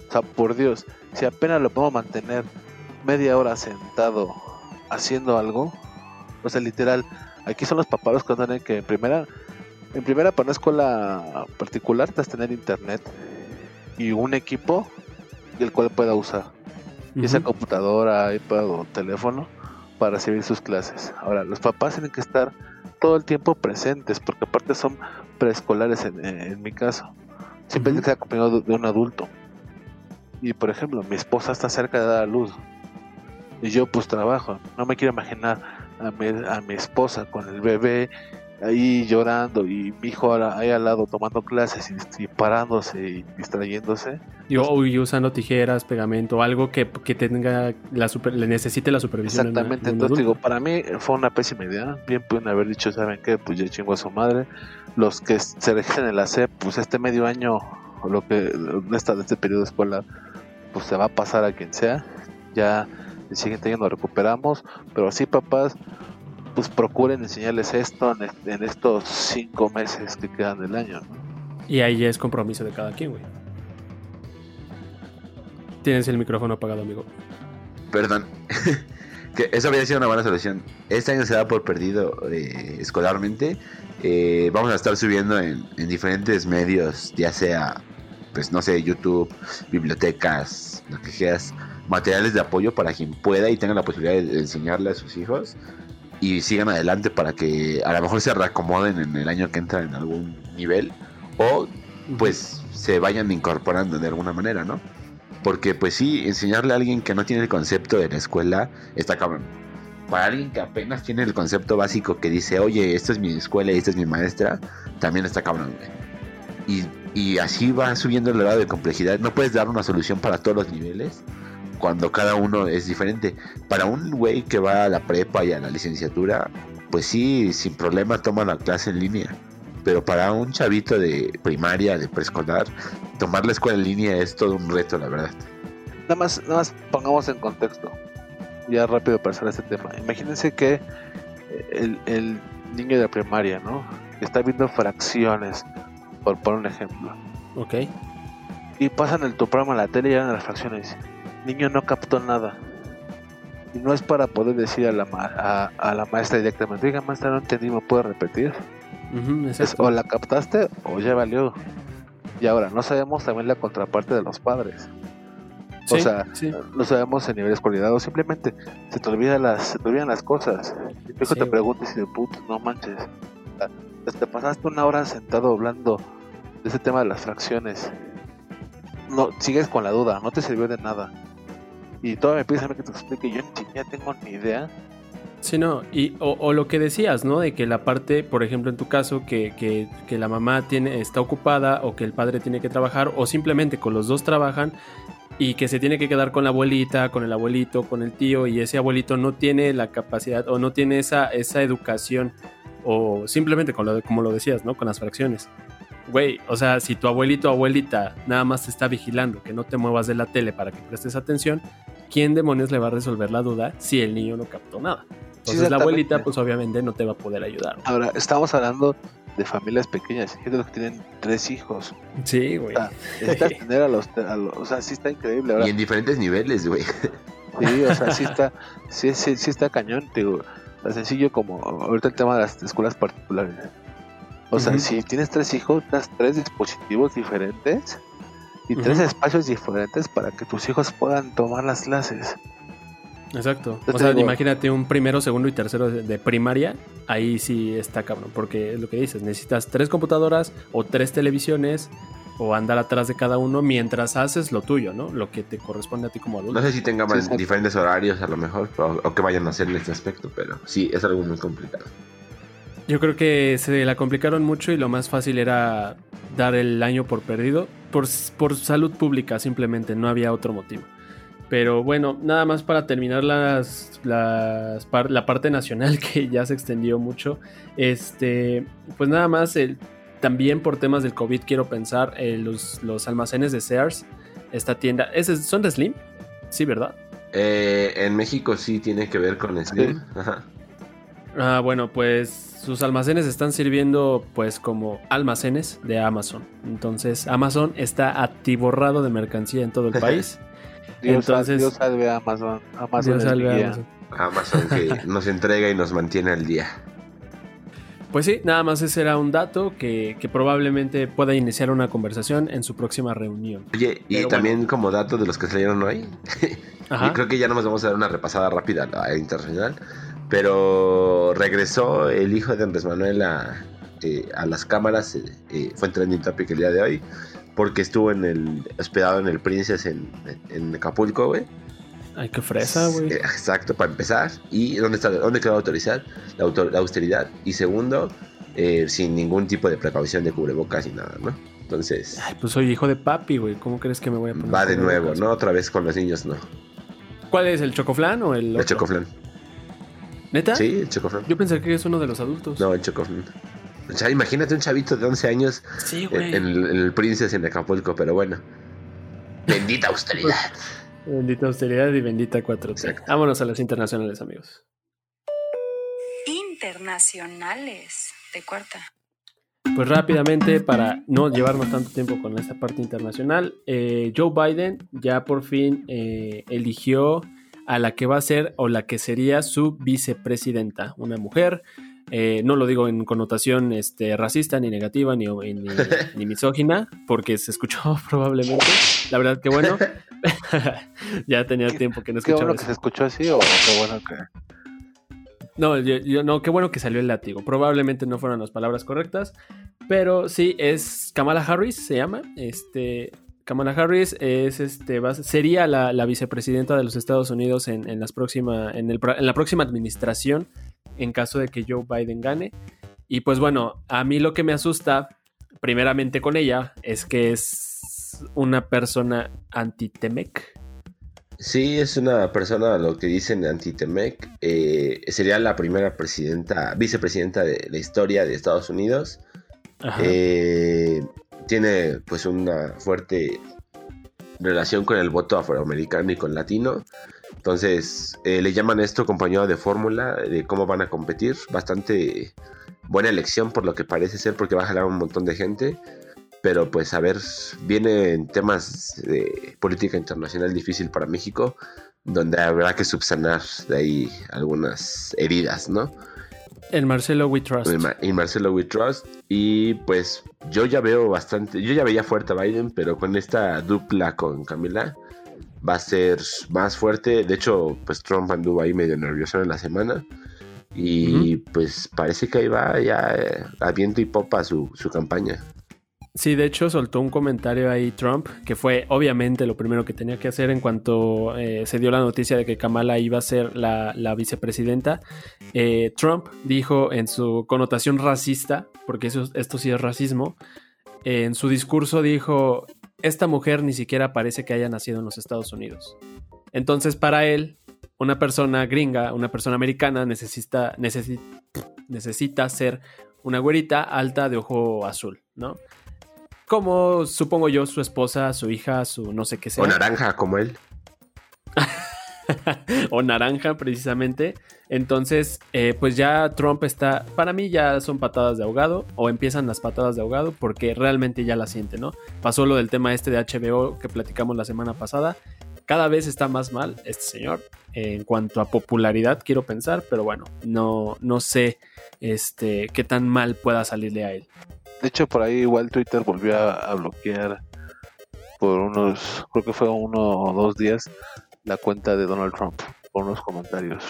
[SPEAKER 4] O sea, por Dios, si apenas lo podemos mantener media hora sentado haciendo algo, o sea, literal, aquí son los papás los que tienen que en primera, en primera para una escuela particular, te tener internet y un equipo el cual pueda usar ya sea
[SPEAKER 2] ujú.
[SPEAKER 4] computadora, iPad o teléfono, para recibir sus clases. Ahora, los papás tienen que estar todo el tiempo presentes, porque aparte son preescolares en, en mi caso. Siempre que estar acompañado de un adulto. Y por ejemplo, mi esposa está cerca de dar a luz. Y yo pues trabajo. No me quiero imaginar a mi, a mi esposa con el bebé ahí llorando y mi hijo ahí al lado tomando clases y, y parándose y distrayéndose.
[SPEAKER 2] Y, y usando tijeras, pegamento, algo que, que tenga la super, le necesite la supervisión.
[SPEAKER 4] Exactamente,
[SPEAKER 2] de un
[SPEAKER 4] entonces digo, para mí fue una pésima idea. Bien pueden haber dicho, ¿saben qué? Pues ya chingó a su madre. Los que se registren en la SEP, pues este medio año, o lo que de, esta, de este periodo escolar, pues se va a pasar a quien sea. Ya el siguiente año nos recuperamos, pero sí, papás, pues procuren enseñarles esto en, est- en estos cinco meses que quedan del año. ¿no?
[SPEAKER 2] Y ahí ya es compromiso de cada quien, güey. Tienes el micrófono apagado, amigo.
[SPEAKER 3] Perdón. [laughs] que eso habría sido una buena solución. Este año se da por perdido eh, escolarmente. Eh, vamos a estar subiendo en, en diferentes medios, ya sea, pues no sé, YouTube, bibliotecas, lo que quieras, materiales de apoyo para quien pueda y tenga la posibilidad de, de enseñarle a sus hijos y sigan adelante para que a lo mejor se reacomoden en el año que entra en algún nivel o pues se vayan incorporando de alguna manera, ¿no? Porque pues sí, enseñarle a alguien que no tiene el concepto de la escuela está cabrón. Para alguien que apenas tiene el concepto básico que dice, oye, esta es mi escuela y esta es mi maestra, también está cabrón, güey. Y, y así va subiendo el grado de complejidad. No puedes dar una solución para todos los niveles cuando cada uno es diferente. Para un güey que va a la prepa y a la licenciatura, pues sí, sin problema toma la clase en línea. Pero para un chavito de primaria, de preescolar, tomar la escuela en línea es todo un reto, la verdad.
[SPEAKER 4] Nada más, nada más pongamos en contexto. Ya rápido para hacer este tema. Imagínense que el, el niño de primaria, ¿no? Está viendo fracciones, por poner un ejemplo.
[SPEAKER 2] Ok.
[SPEAKER 4] Y pasan el tu programa a la tele y llegan a las fracciones. Niño no captó nada. Y no es para poder decir a la, ma- a, a la maestra directamente, diga maestra, no entendí, ¿me puede repetir? Es, o la captaste o ya valió. Y ahora, no sabemos también la contraparte de los padres. O sea,
[SPEAKER 2] sí.
[SPEAKER 4] no sabemos en nivel de escolaridad o simplemente se te olvidan las, se te olvidan las cosas. Y hijo
[SPEAKER 2] Sí,
[SPEAKER 4] te pregunta y dice, puto, no manches. Pues te pasaste una hora sentado hablando de ese tema de las fracciones. No, sigues con la duda, no te sirvió de nada. Y todavía me pides a que te explique, yo ni siquiera tengo ni idea.
[SPEAKER 2] Sí, no, y, o, o lo que decías, ¿no? De que la parte, por ejemplo, en tu caso, que, que- que la mamá tiene, está ocupada o que el padre tiene que trabajar o simplemente con los dos trabajan y que se tiene que quedar con la abuelita, con el abuelito, con el tío y ese abuelito no tiene la capacidad o no tiene esa, esa educación o simplemente con lo de- como lo decías, ¿no? Con las fracciones. Güey, o sea, si tu abuelito o abuelita nada más te está vigilando que no te muevas de la tele para que prestes atención, ¿quién demonios le va a resolver la duda si el niño no captó nada? Entonces la
[SPEAKER 4] exactamente.
[SPEAKER 2] abuelita pues obviamente no te va a poder ayudar.
[SPEAKER 4] Ahora, estamos hablando de familias pequeñas, gente que tienen tres hijos.
[SPEAKER 2] Sí, güey.
[SPEAKER 4] Necesitas [laughs] tener a los, a los- o sea, sí está increíble. Ahora,
[SPEAKER 3] Y en diferentes niveles, güey.
[SPEAKER 4] Sí, o sea, sí [laughs] está, sí, sí, sí está cañón, te digo, tan sencillo como ahorita el tema de las escuelas particulares. O sea, si tienes tres hijos, das tres dispositivos diferentes y tres espacios diferentes para que tus hijos puedan tomar las clases.
[SPEAKER 2] Exacto.
[SPEAKER 4] Yo
[SPEAKER 2] O sea,
[SPEAKER 4] digo-
[SPEAKER 2] imagínate un primero, segundo y tercero de, de primaria. Ahí sí está cabrón. Porque es lo que dices. Necesitas tres computadoras o tres televisiones. O andar atrás de cada uno mientras haces lo tuyo, ¿no? Lo que te corresponde a ti como adulto.
[SPEAKER 3] No sé si tengan
[SPEAKER 4] Sí,
[SPEAKER 3] diferentes horarios a lo mejor, o, o que vayan a hacer en este aspecto, pero sí, es algo muy complicado.
[SPEAKER 2] Yo creo que se la complicaron mucho y lo más fácil era dar el año por perdido. Por, por salud pública simplemente, no había otro motivo. Pero bueno, nada más para terminar las, las par- la parte nacional [laughs] que ya se extendió mucho. Este, pues nada más, el, también por temas del COVID quiero pensar, eh, los, los almacenes de Sears, esta tienda, ¿es- ¿son de Slim? Sí, ¿verdad?
[SPEAKER 3] Eh, en México sí tiene que ver con Slim. Ajá.
[SPEAKER 2] Ah, bueno, pues sus almacenes están sirviendo pues como almacenes de Amazon. Entonces Amazon está atiborrado de mercancía en todo el país. [laughs]
[SPEAKER 4] Dios,
[SPEAKER 2] Entonces-
[SPEAKER 4] Dios salve a Amazon. Amazon
[SPEAKER 2] Dios salve a. Amazon.
[SPEAKER 3] Amazon que [laughs] nos entrega y nos mantiene al día.
[SPEAKER 2] Pues sí, nada más ese era un dato que, que probablemente pueda iniciar una conversación en su próxima reunión.
[SPEAKER 3] Oye, y
[SPEAKER 2] Pero
[SPEAKER 3] también como dato de los que salieron hoy, [laughs]
[SPEAKER 2] Ajá.
[SPEAKER 3] Yo creo que ya nos vamos a dar una repasada rápida a la internacional. Pero regresó el hijo de Andrés Manuel a, eh, a las cámaras. eh, eh, fue en trending topic el día de hoy. Porque estuvo en el hospedado en el Princess en, en Acapulco, güey.
[SPEAKER 2] Ay, qué fresa, güey.
[SPEAKER 3] Eh, Exacto, para empezar. ¿Y dónde está dónde quedó autorizar la, autor- la austeridad? Y segundo, eh, sin ningún tipo de precaución de cubrebocas y nada, ¿no? Entonces,
[SPEAKER 2] Ay, pues soy hijo de papi, güey. ¿Cómo crees que me voy a poner?
[SPEAKER 3] va de nuevo, ¿no? Otra vez con los niños, ¿no?
[SPEAKER 2] ¿Cuál es el chocoflan o el
[SPEAKER 3] El
[SPEAKER 2] otro? ¿Neta?
[SPEAKER 3] Sí, el chocoflan.
[SPEAKER 2] Yo pensé que es uno de los adultos.
[SPEAKER 3] No, el chocoflan. O sea, imagínate un chavito de 11 años
[SPEAKER 2] Sí,
[SPEAKER 3] en, el, en el Princess en Acapulco, pero bueno. Bendita austeridad. [laughs]
[SPEAKER 2] Bendita austeridad y bendita 4T.
[SPEAKER 3] Exacto.
[SPEAKER 2] Vámonos a las internacionales, amigos.
[SPEAKER 5] Internacionales de cuarta.
[SPEAKER 2] Pues rápidamente, para no llevarnos tanto tiempo con esta parte internacional, eh, Joe Biden ya por fin eh, eligió a la que va a ser o la que sería su vicepresidenta, una mujer. Eh, no lo digo en connotación este, racista, ni negativa, ni, ni, ni [laughs] misógina, porque se escuchó [laughs] probablemente. La verdad que bueno, [laughs] ya tenía tiempo que no
[SPEAKER 4] Qué
[SPEAKER 2] escuchaba
[SPEAKER 4] bueno que se escuchó así o qué bueno que...
[SPEAKER 2] No, yo, yo- no, qué bueno que salió el látigo. Probablemente no fueron las palabras correctas, pero sí es Kamala Harris, se llama. Este, Kamala Harris es, este, va sería la, la vicepresidenta de los Estados Unidos en, en las próxima, en, el, en la próxima administración, en caso de que Joe Biden gane. Y pues bueno, a mí lo que me asusta, primeramente con ella, es que es una persona anti-Temec.
[SPEAKER 3] Sí, es una persona, lo que dicen anti-Temec. eh, sería la primera presidenta, vicepresidenta de la historia de Estados Unidos.
[SPEAKER 2] Ajá.
[SPEAKER 3] Eh, tiene pues una fuerte relación con el voto afroamericano y con latino. Entonces eh, le llaman esto compañero de fórmula de cómo van a competir. Bastante buena elección por lo que parece ser porque va a jalar un montón de gente. Pero pues a ver, viene en temas de política internacional difícil para México, donde habrá que subsanar de ahí algunas heridas, ¿no?
[SPEAKER 2] El Marcelo We Trust.
[SPEAKER 3] y Marcelo We Trust. Y pues yo ya veo bastante, yo ya veía fuerte a Biden, pero con esta dupla con Camila va a ser más fuerte. De hecho, pues Trump anduvo ahí medio nervioso en la semana. Y pues parece que ahí va ya eh, a viento y popa su, su campaña.
[SPEAKER 2] Sí, de hecho soltó un comentario ahí Trump, que fue obviamente lo primero que tenía que hacer en cuanto eh, se dio la noticia de que Kamala iba a ser la, vicepresidenta. Eh, Trump dijo en su connotación racista, porque eso, esto sí es racismo, en su discurso dijo, esta mujer ni siquiera parece que haya nacido en los Estados Unidos. Entonces para él, una persona gringa, una persona americana necesita, necesi- necesita ser una güerita alta de ojo azul, ¿no? Como supongo yo, su esposa, su hija, su no sé qué sea.
[SPEAKER 3] O naranja como él. [laughs]
[SPEAKER 2] o naranja, precisamente. Entonces, eh, pues ya Trump está. Para mí ya son patadas de ahogado. O empiezan las patadas de ahogado. Porque realmente ya la siente, ¿no? Pasó lo del tema este de HBO que platicamos la semana pasada. Cada vez está más mal este señor. En cuanto a popularidad, quiero pensar. Pero bueno, no, no sé este, qué tan mal pueda salirle a él.
[SPEAKER 4] De hecho, por ahí igual Twitter volvió a, a bloquear por unos, creo que fue uno o dos días, la cuenta de Donald Trump por unos comentarios.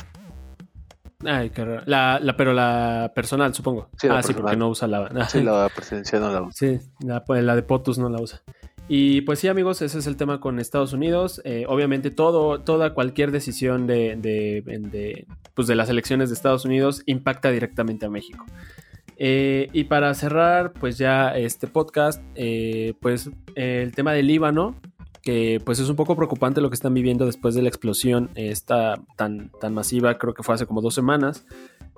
[SPEAKER 2] Ay, qué raro. La, la, pero la personal, supongo.
[SPEAKER 4] Sí, la
[SPEAKER 2] ah, sí, porque no usa la. [laughs]
[SPEAKER 4] Sí, la presidencia no la usa.
[SPEAKER 2] Sí, la, pues, la de POTUS no la usa. Y pues sí, amigos, ese es el tema con Estados Unidos. Eh, obviamente, todo, toda cualquier decisión de, de, de, pues de las elecciones de Estados Unidos impacta directamente a México. Eh, y para cerrar, pues ya este podcast, eh, pues el tema del Líbano, que pues es un poco preocupante lo que están viviendo después de la explosión esta tan, tan masiva, creo que fue hace como dos semanas.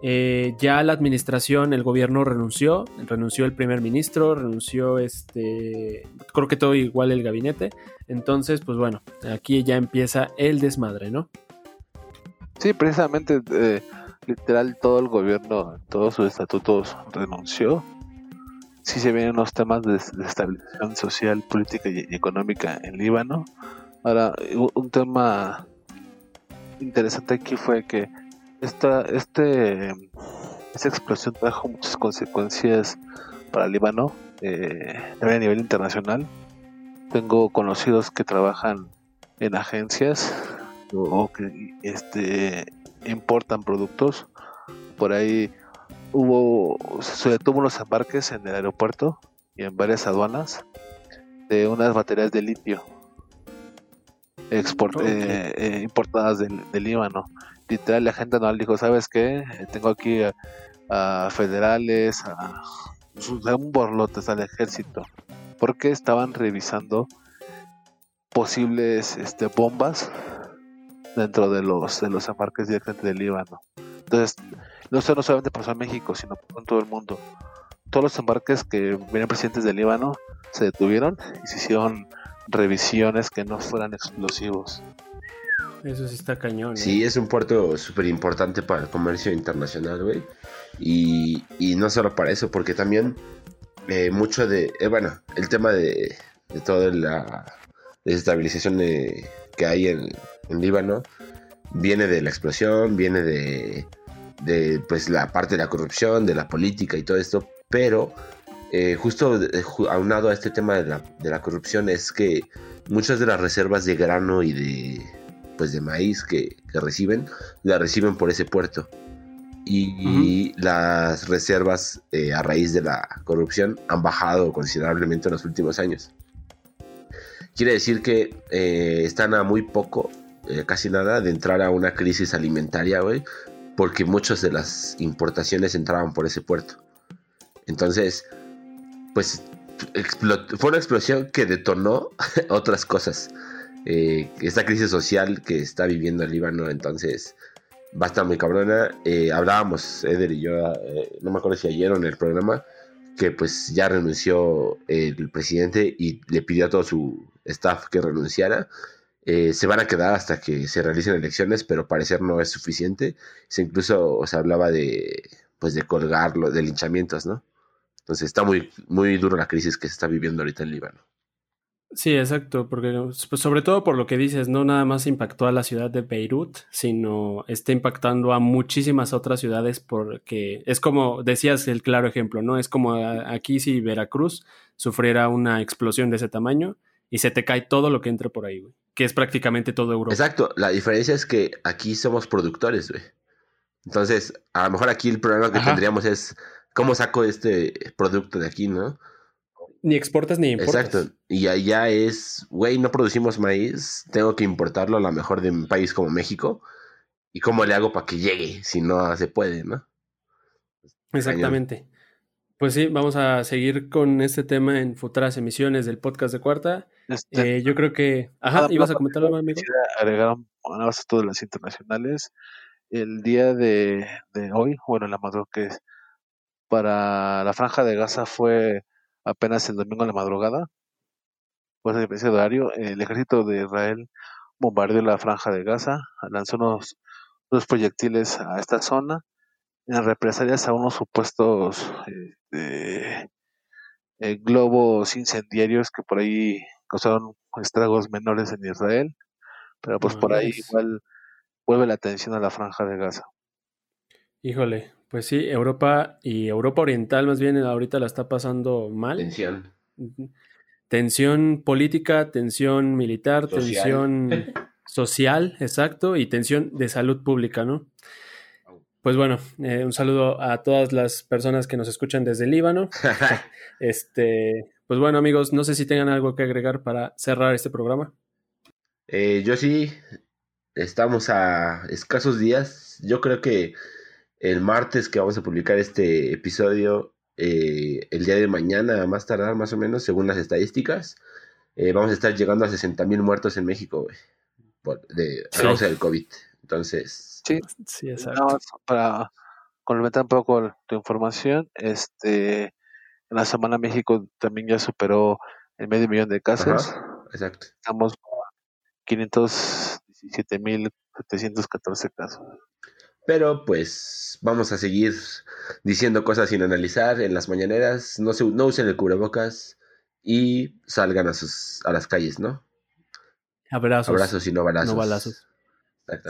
[SPEAKER 2] Eh, ya la administración, el gobierno renunció, renunció el primer ministro, renunció este, creo que todo igual el gabinete. Entonces, pues bueno, aquí ya empieza el desmadre, ¿no?
[SPEAKER 4] Sí, precisamente, literal, todo el gobierno, todos sus estatutos renunció. Sí se vienen unos temas de, de estabilización social, política y, económica en Líbano. Ahora, un tema interesante aquí fue que esta, este, esta explosión trajo muchas consecuencias para Líbano, eh, también a nivel internacional. Tengo conocidos que trabajan en agencias o que este, importan productos. Por ahí hubo, se detuvo unos embarques en el aeropuerto y en varias aduanas de unas baterías de litio export-
[SPEAKER 2] Ok.
[SPEAKER 4] eh, eh, importadas del, del Líbano. Literal, la gente no dijo, ¿sabes qué? Tengo aquí a federales, a, a un borlotes al ejército, porque estaban revisando posibles este, bombas dentro de los de los embarques directamente del Líbano. Entonces, no, no solamente pasó en México, sino en todo el mundo. Todos los embarques que venían presidentes del Líbano se detuvieron y se hicieron revisiones que no fueran explosivos.
[SPEAKER 2] Eso sí está cañón. ¿eh?
[SPEAKER 3] Sí, es un puerto súper importante para el comercio internacional, güey. Y, y no solo para eso, porque también eh, mucho de, eh, bueno, el tema de, de toda la desestabilización de- que hay en, en Líbano viene de la explosión, viene de, de pues la parte de la corrupción, de la política y todo esto, pero eh, justo eh, aunado a este tema de la, de la corrupción es que muchas de las reservas de grano y de pues de maíz que, que reciben, la reciben por ese puerto. Y, las reservas eh, a raíz de la corrupción han bajado considerablemente en los últimos años. Quiere decir que eh, están a muy poco, eh, casi nada, de entrar a una crisis alimentaria, güey, porque muchas de las importaciones entraban por ese puerto. Entonces, pues fue una explosión que detonó [laughs] otras cosas. Eh, esta crisis social que está viviendo el Líbano, entonces va a estar muy cabrona. Hablábamos, Eder y yo, no me acuerdo si ayer o en el programa, que pues ya renunció el presidente y le pidió a todo su staff que renunciara. Eh, se van a quedar hasta que se realicen elecciones, pero parecer no es suficiente. Se incluso se hablaba de pues de colgarlo, de linchamientos, ¿no? Entonces está muy, muy duro la crisis que se está viviendo ahorita en Líbano.
[SPEAKER 2] Sí, exacto, porque pues, sobre todo por lo que dices, no nada más impactó a la ciudad de Beirut, sino está impactando a muchísimas otras ciudades porque es como decías el claro ejemplo, ¿no? Es como aquí si Veracruz sufriera una explosión de ese tamaño y se te cae todo lo que entre por ahí, güey, que es prácticamente todo Europa.
[SPEAKER 3] Exacto, la diferencia es que aquí somos productores, güey. Entonces, a lo mejor aquí el problema que
[SPEAKER 2] Ajá.
[SPEAKER 3] tendríamos es cómo saco este producto de aquí, ¿no?
[SPEAKER 2] Ni exportas ni importas.
[SPEAKER 3] Exacto. Y allá es, güey, no producimos maíz, tengo que importarlo a lo mejor de un país como México. ¿Y cómo le hago para que llegue si no se puede, no?
[SPEAKER 2] Exactamente. Pues sí, vamos a seguir con este tema en futuras emisiones del podcast de cuarta.
[SPEAKER 4] Este,
[SPEAKER 2] Eh, yo creo que... Ajá, ibas a comentar algo, amigo.
[SPEAKER 4] quisiera agregar un- una base a todas las internacionales. El día de, de hoy, bueno, la madrugada que es para la franja de Gaza fue apenas el domingo en la madrugada. Pues diferencia de horario, el ejército de Israel bombardeó la franja de Gaza, lanzó unos, unos proyectiles a esta zona en represalias a unos supuestos este, eh, globos incendiarios que por ahí causaron estragos menores en Israel, pero pues por ahí igual vuelve la atención a la franja de Gaza.
[SPEAKER 2] Híjole, pues sí, Europa y Europa Oriental más bien ahorita la está pasando mal.
[SPEAKER 3] Tensión.
[SPEAKER 2] Tensión política, tensión militar,
[SPEAKER 3] Social.
[SPEAKER 2] tensión [laughs] social, exacto, y tensión de salud pública, ¿no? Pues bueno, eh, un saludo a todas las personas que nos escuchan desde Líbano. [laughs] Este, pues bueno, amigos, no sé si tengan algo que agregar para cerrar este programa.
[SPEAKER 3] Eh, yo sí, estamos a escasos días. Yo creo que el martes que vamos a publicar este episodio, eh, el día de mañana, a más tardar más o menos, según las estadísticas, eh, vamos a estar llegando a 60 mil muertos en México, por- de, a
[SPEAKER 2] Sí.
[SPEAKER 3] causa del COVID. Entonces,
[SPEAKER 4] Sí,
[SPEAKER 2] Sí, exacto.
[SPEAKER 4] para complementar un poco tu información, este, en la semana México también ya superó el medio millón de casos.
[SPEAKER 3] exacto.
[SPEAKER 4] Estamos con 517.714 casos.
[SPEAKER 3] Pero pues vamos a seguir diciendo cosas sin analizar en las mañaneras. No, se, no usen el cubrebocas y salgan a, sus, a las calles, ¿no?
[SPEAKER 2] Abrazos.
[SPEAKER 3] Abrazos y no balazos.
[SPEAKER 2] No balazos.
[SPEAKER 3] Exactamente.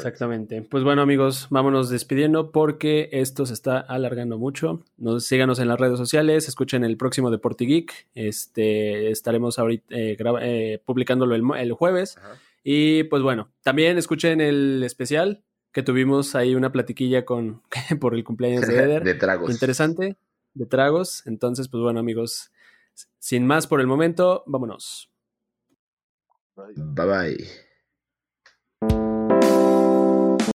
[SPEAKER 2] Exactamente. Pues bueno, amigos, vámonos despidiendo porque esto se está alargando mucho. Nos síganos en las redes sociales, escuchen el próximo Deporte Geek. Este estaremos ahorita eh, graba- eh, publicándolo el, jueves.
[SPEAKER 3] Ajá.
[SPEAKER 2] Y pues bueno, también escuchen el especial que tuvimos ahí una platiquilla con [laughs] por el cumpleaños de Eder.
[SPEAKER 3] de tragos.
[SPEAKER 2] Interesante, de tragos. Entonces, pues bueno, amigos, sin más por el momento, vámonos.
[SPEAKER 3] Bye bye.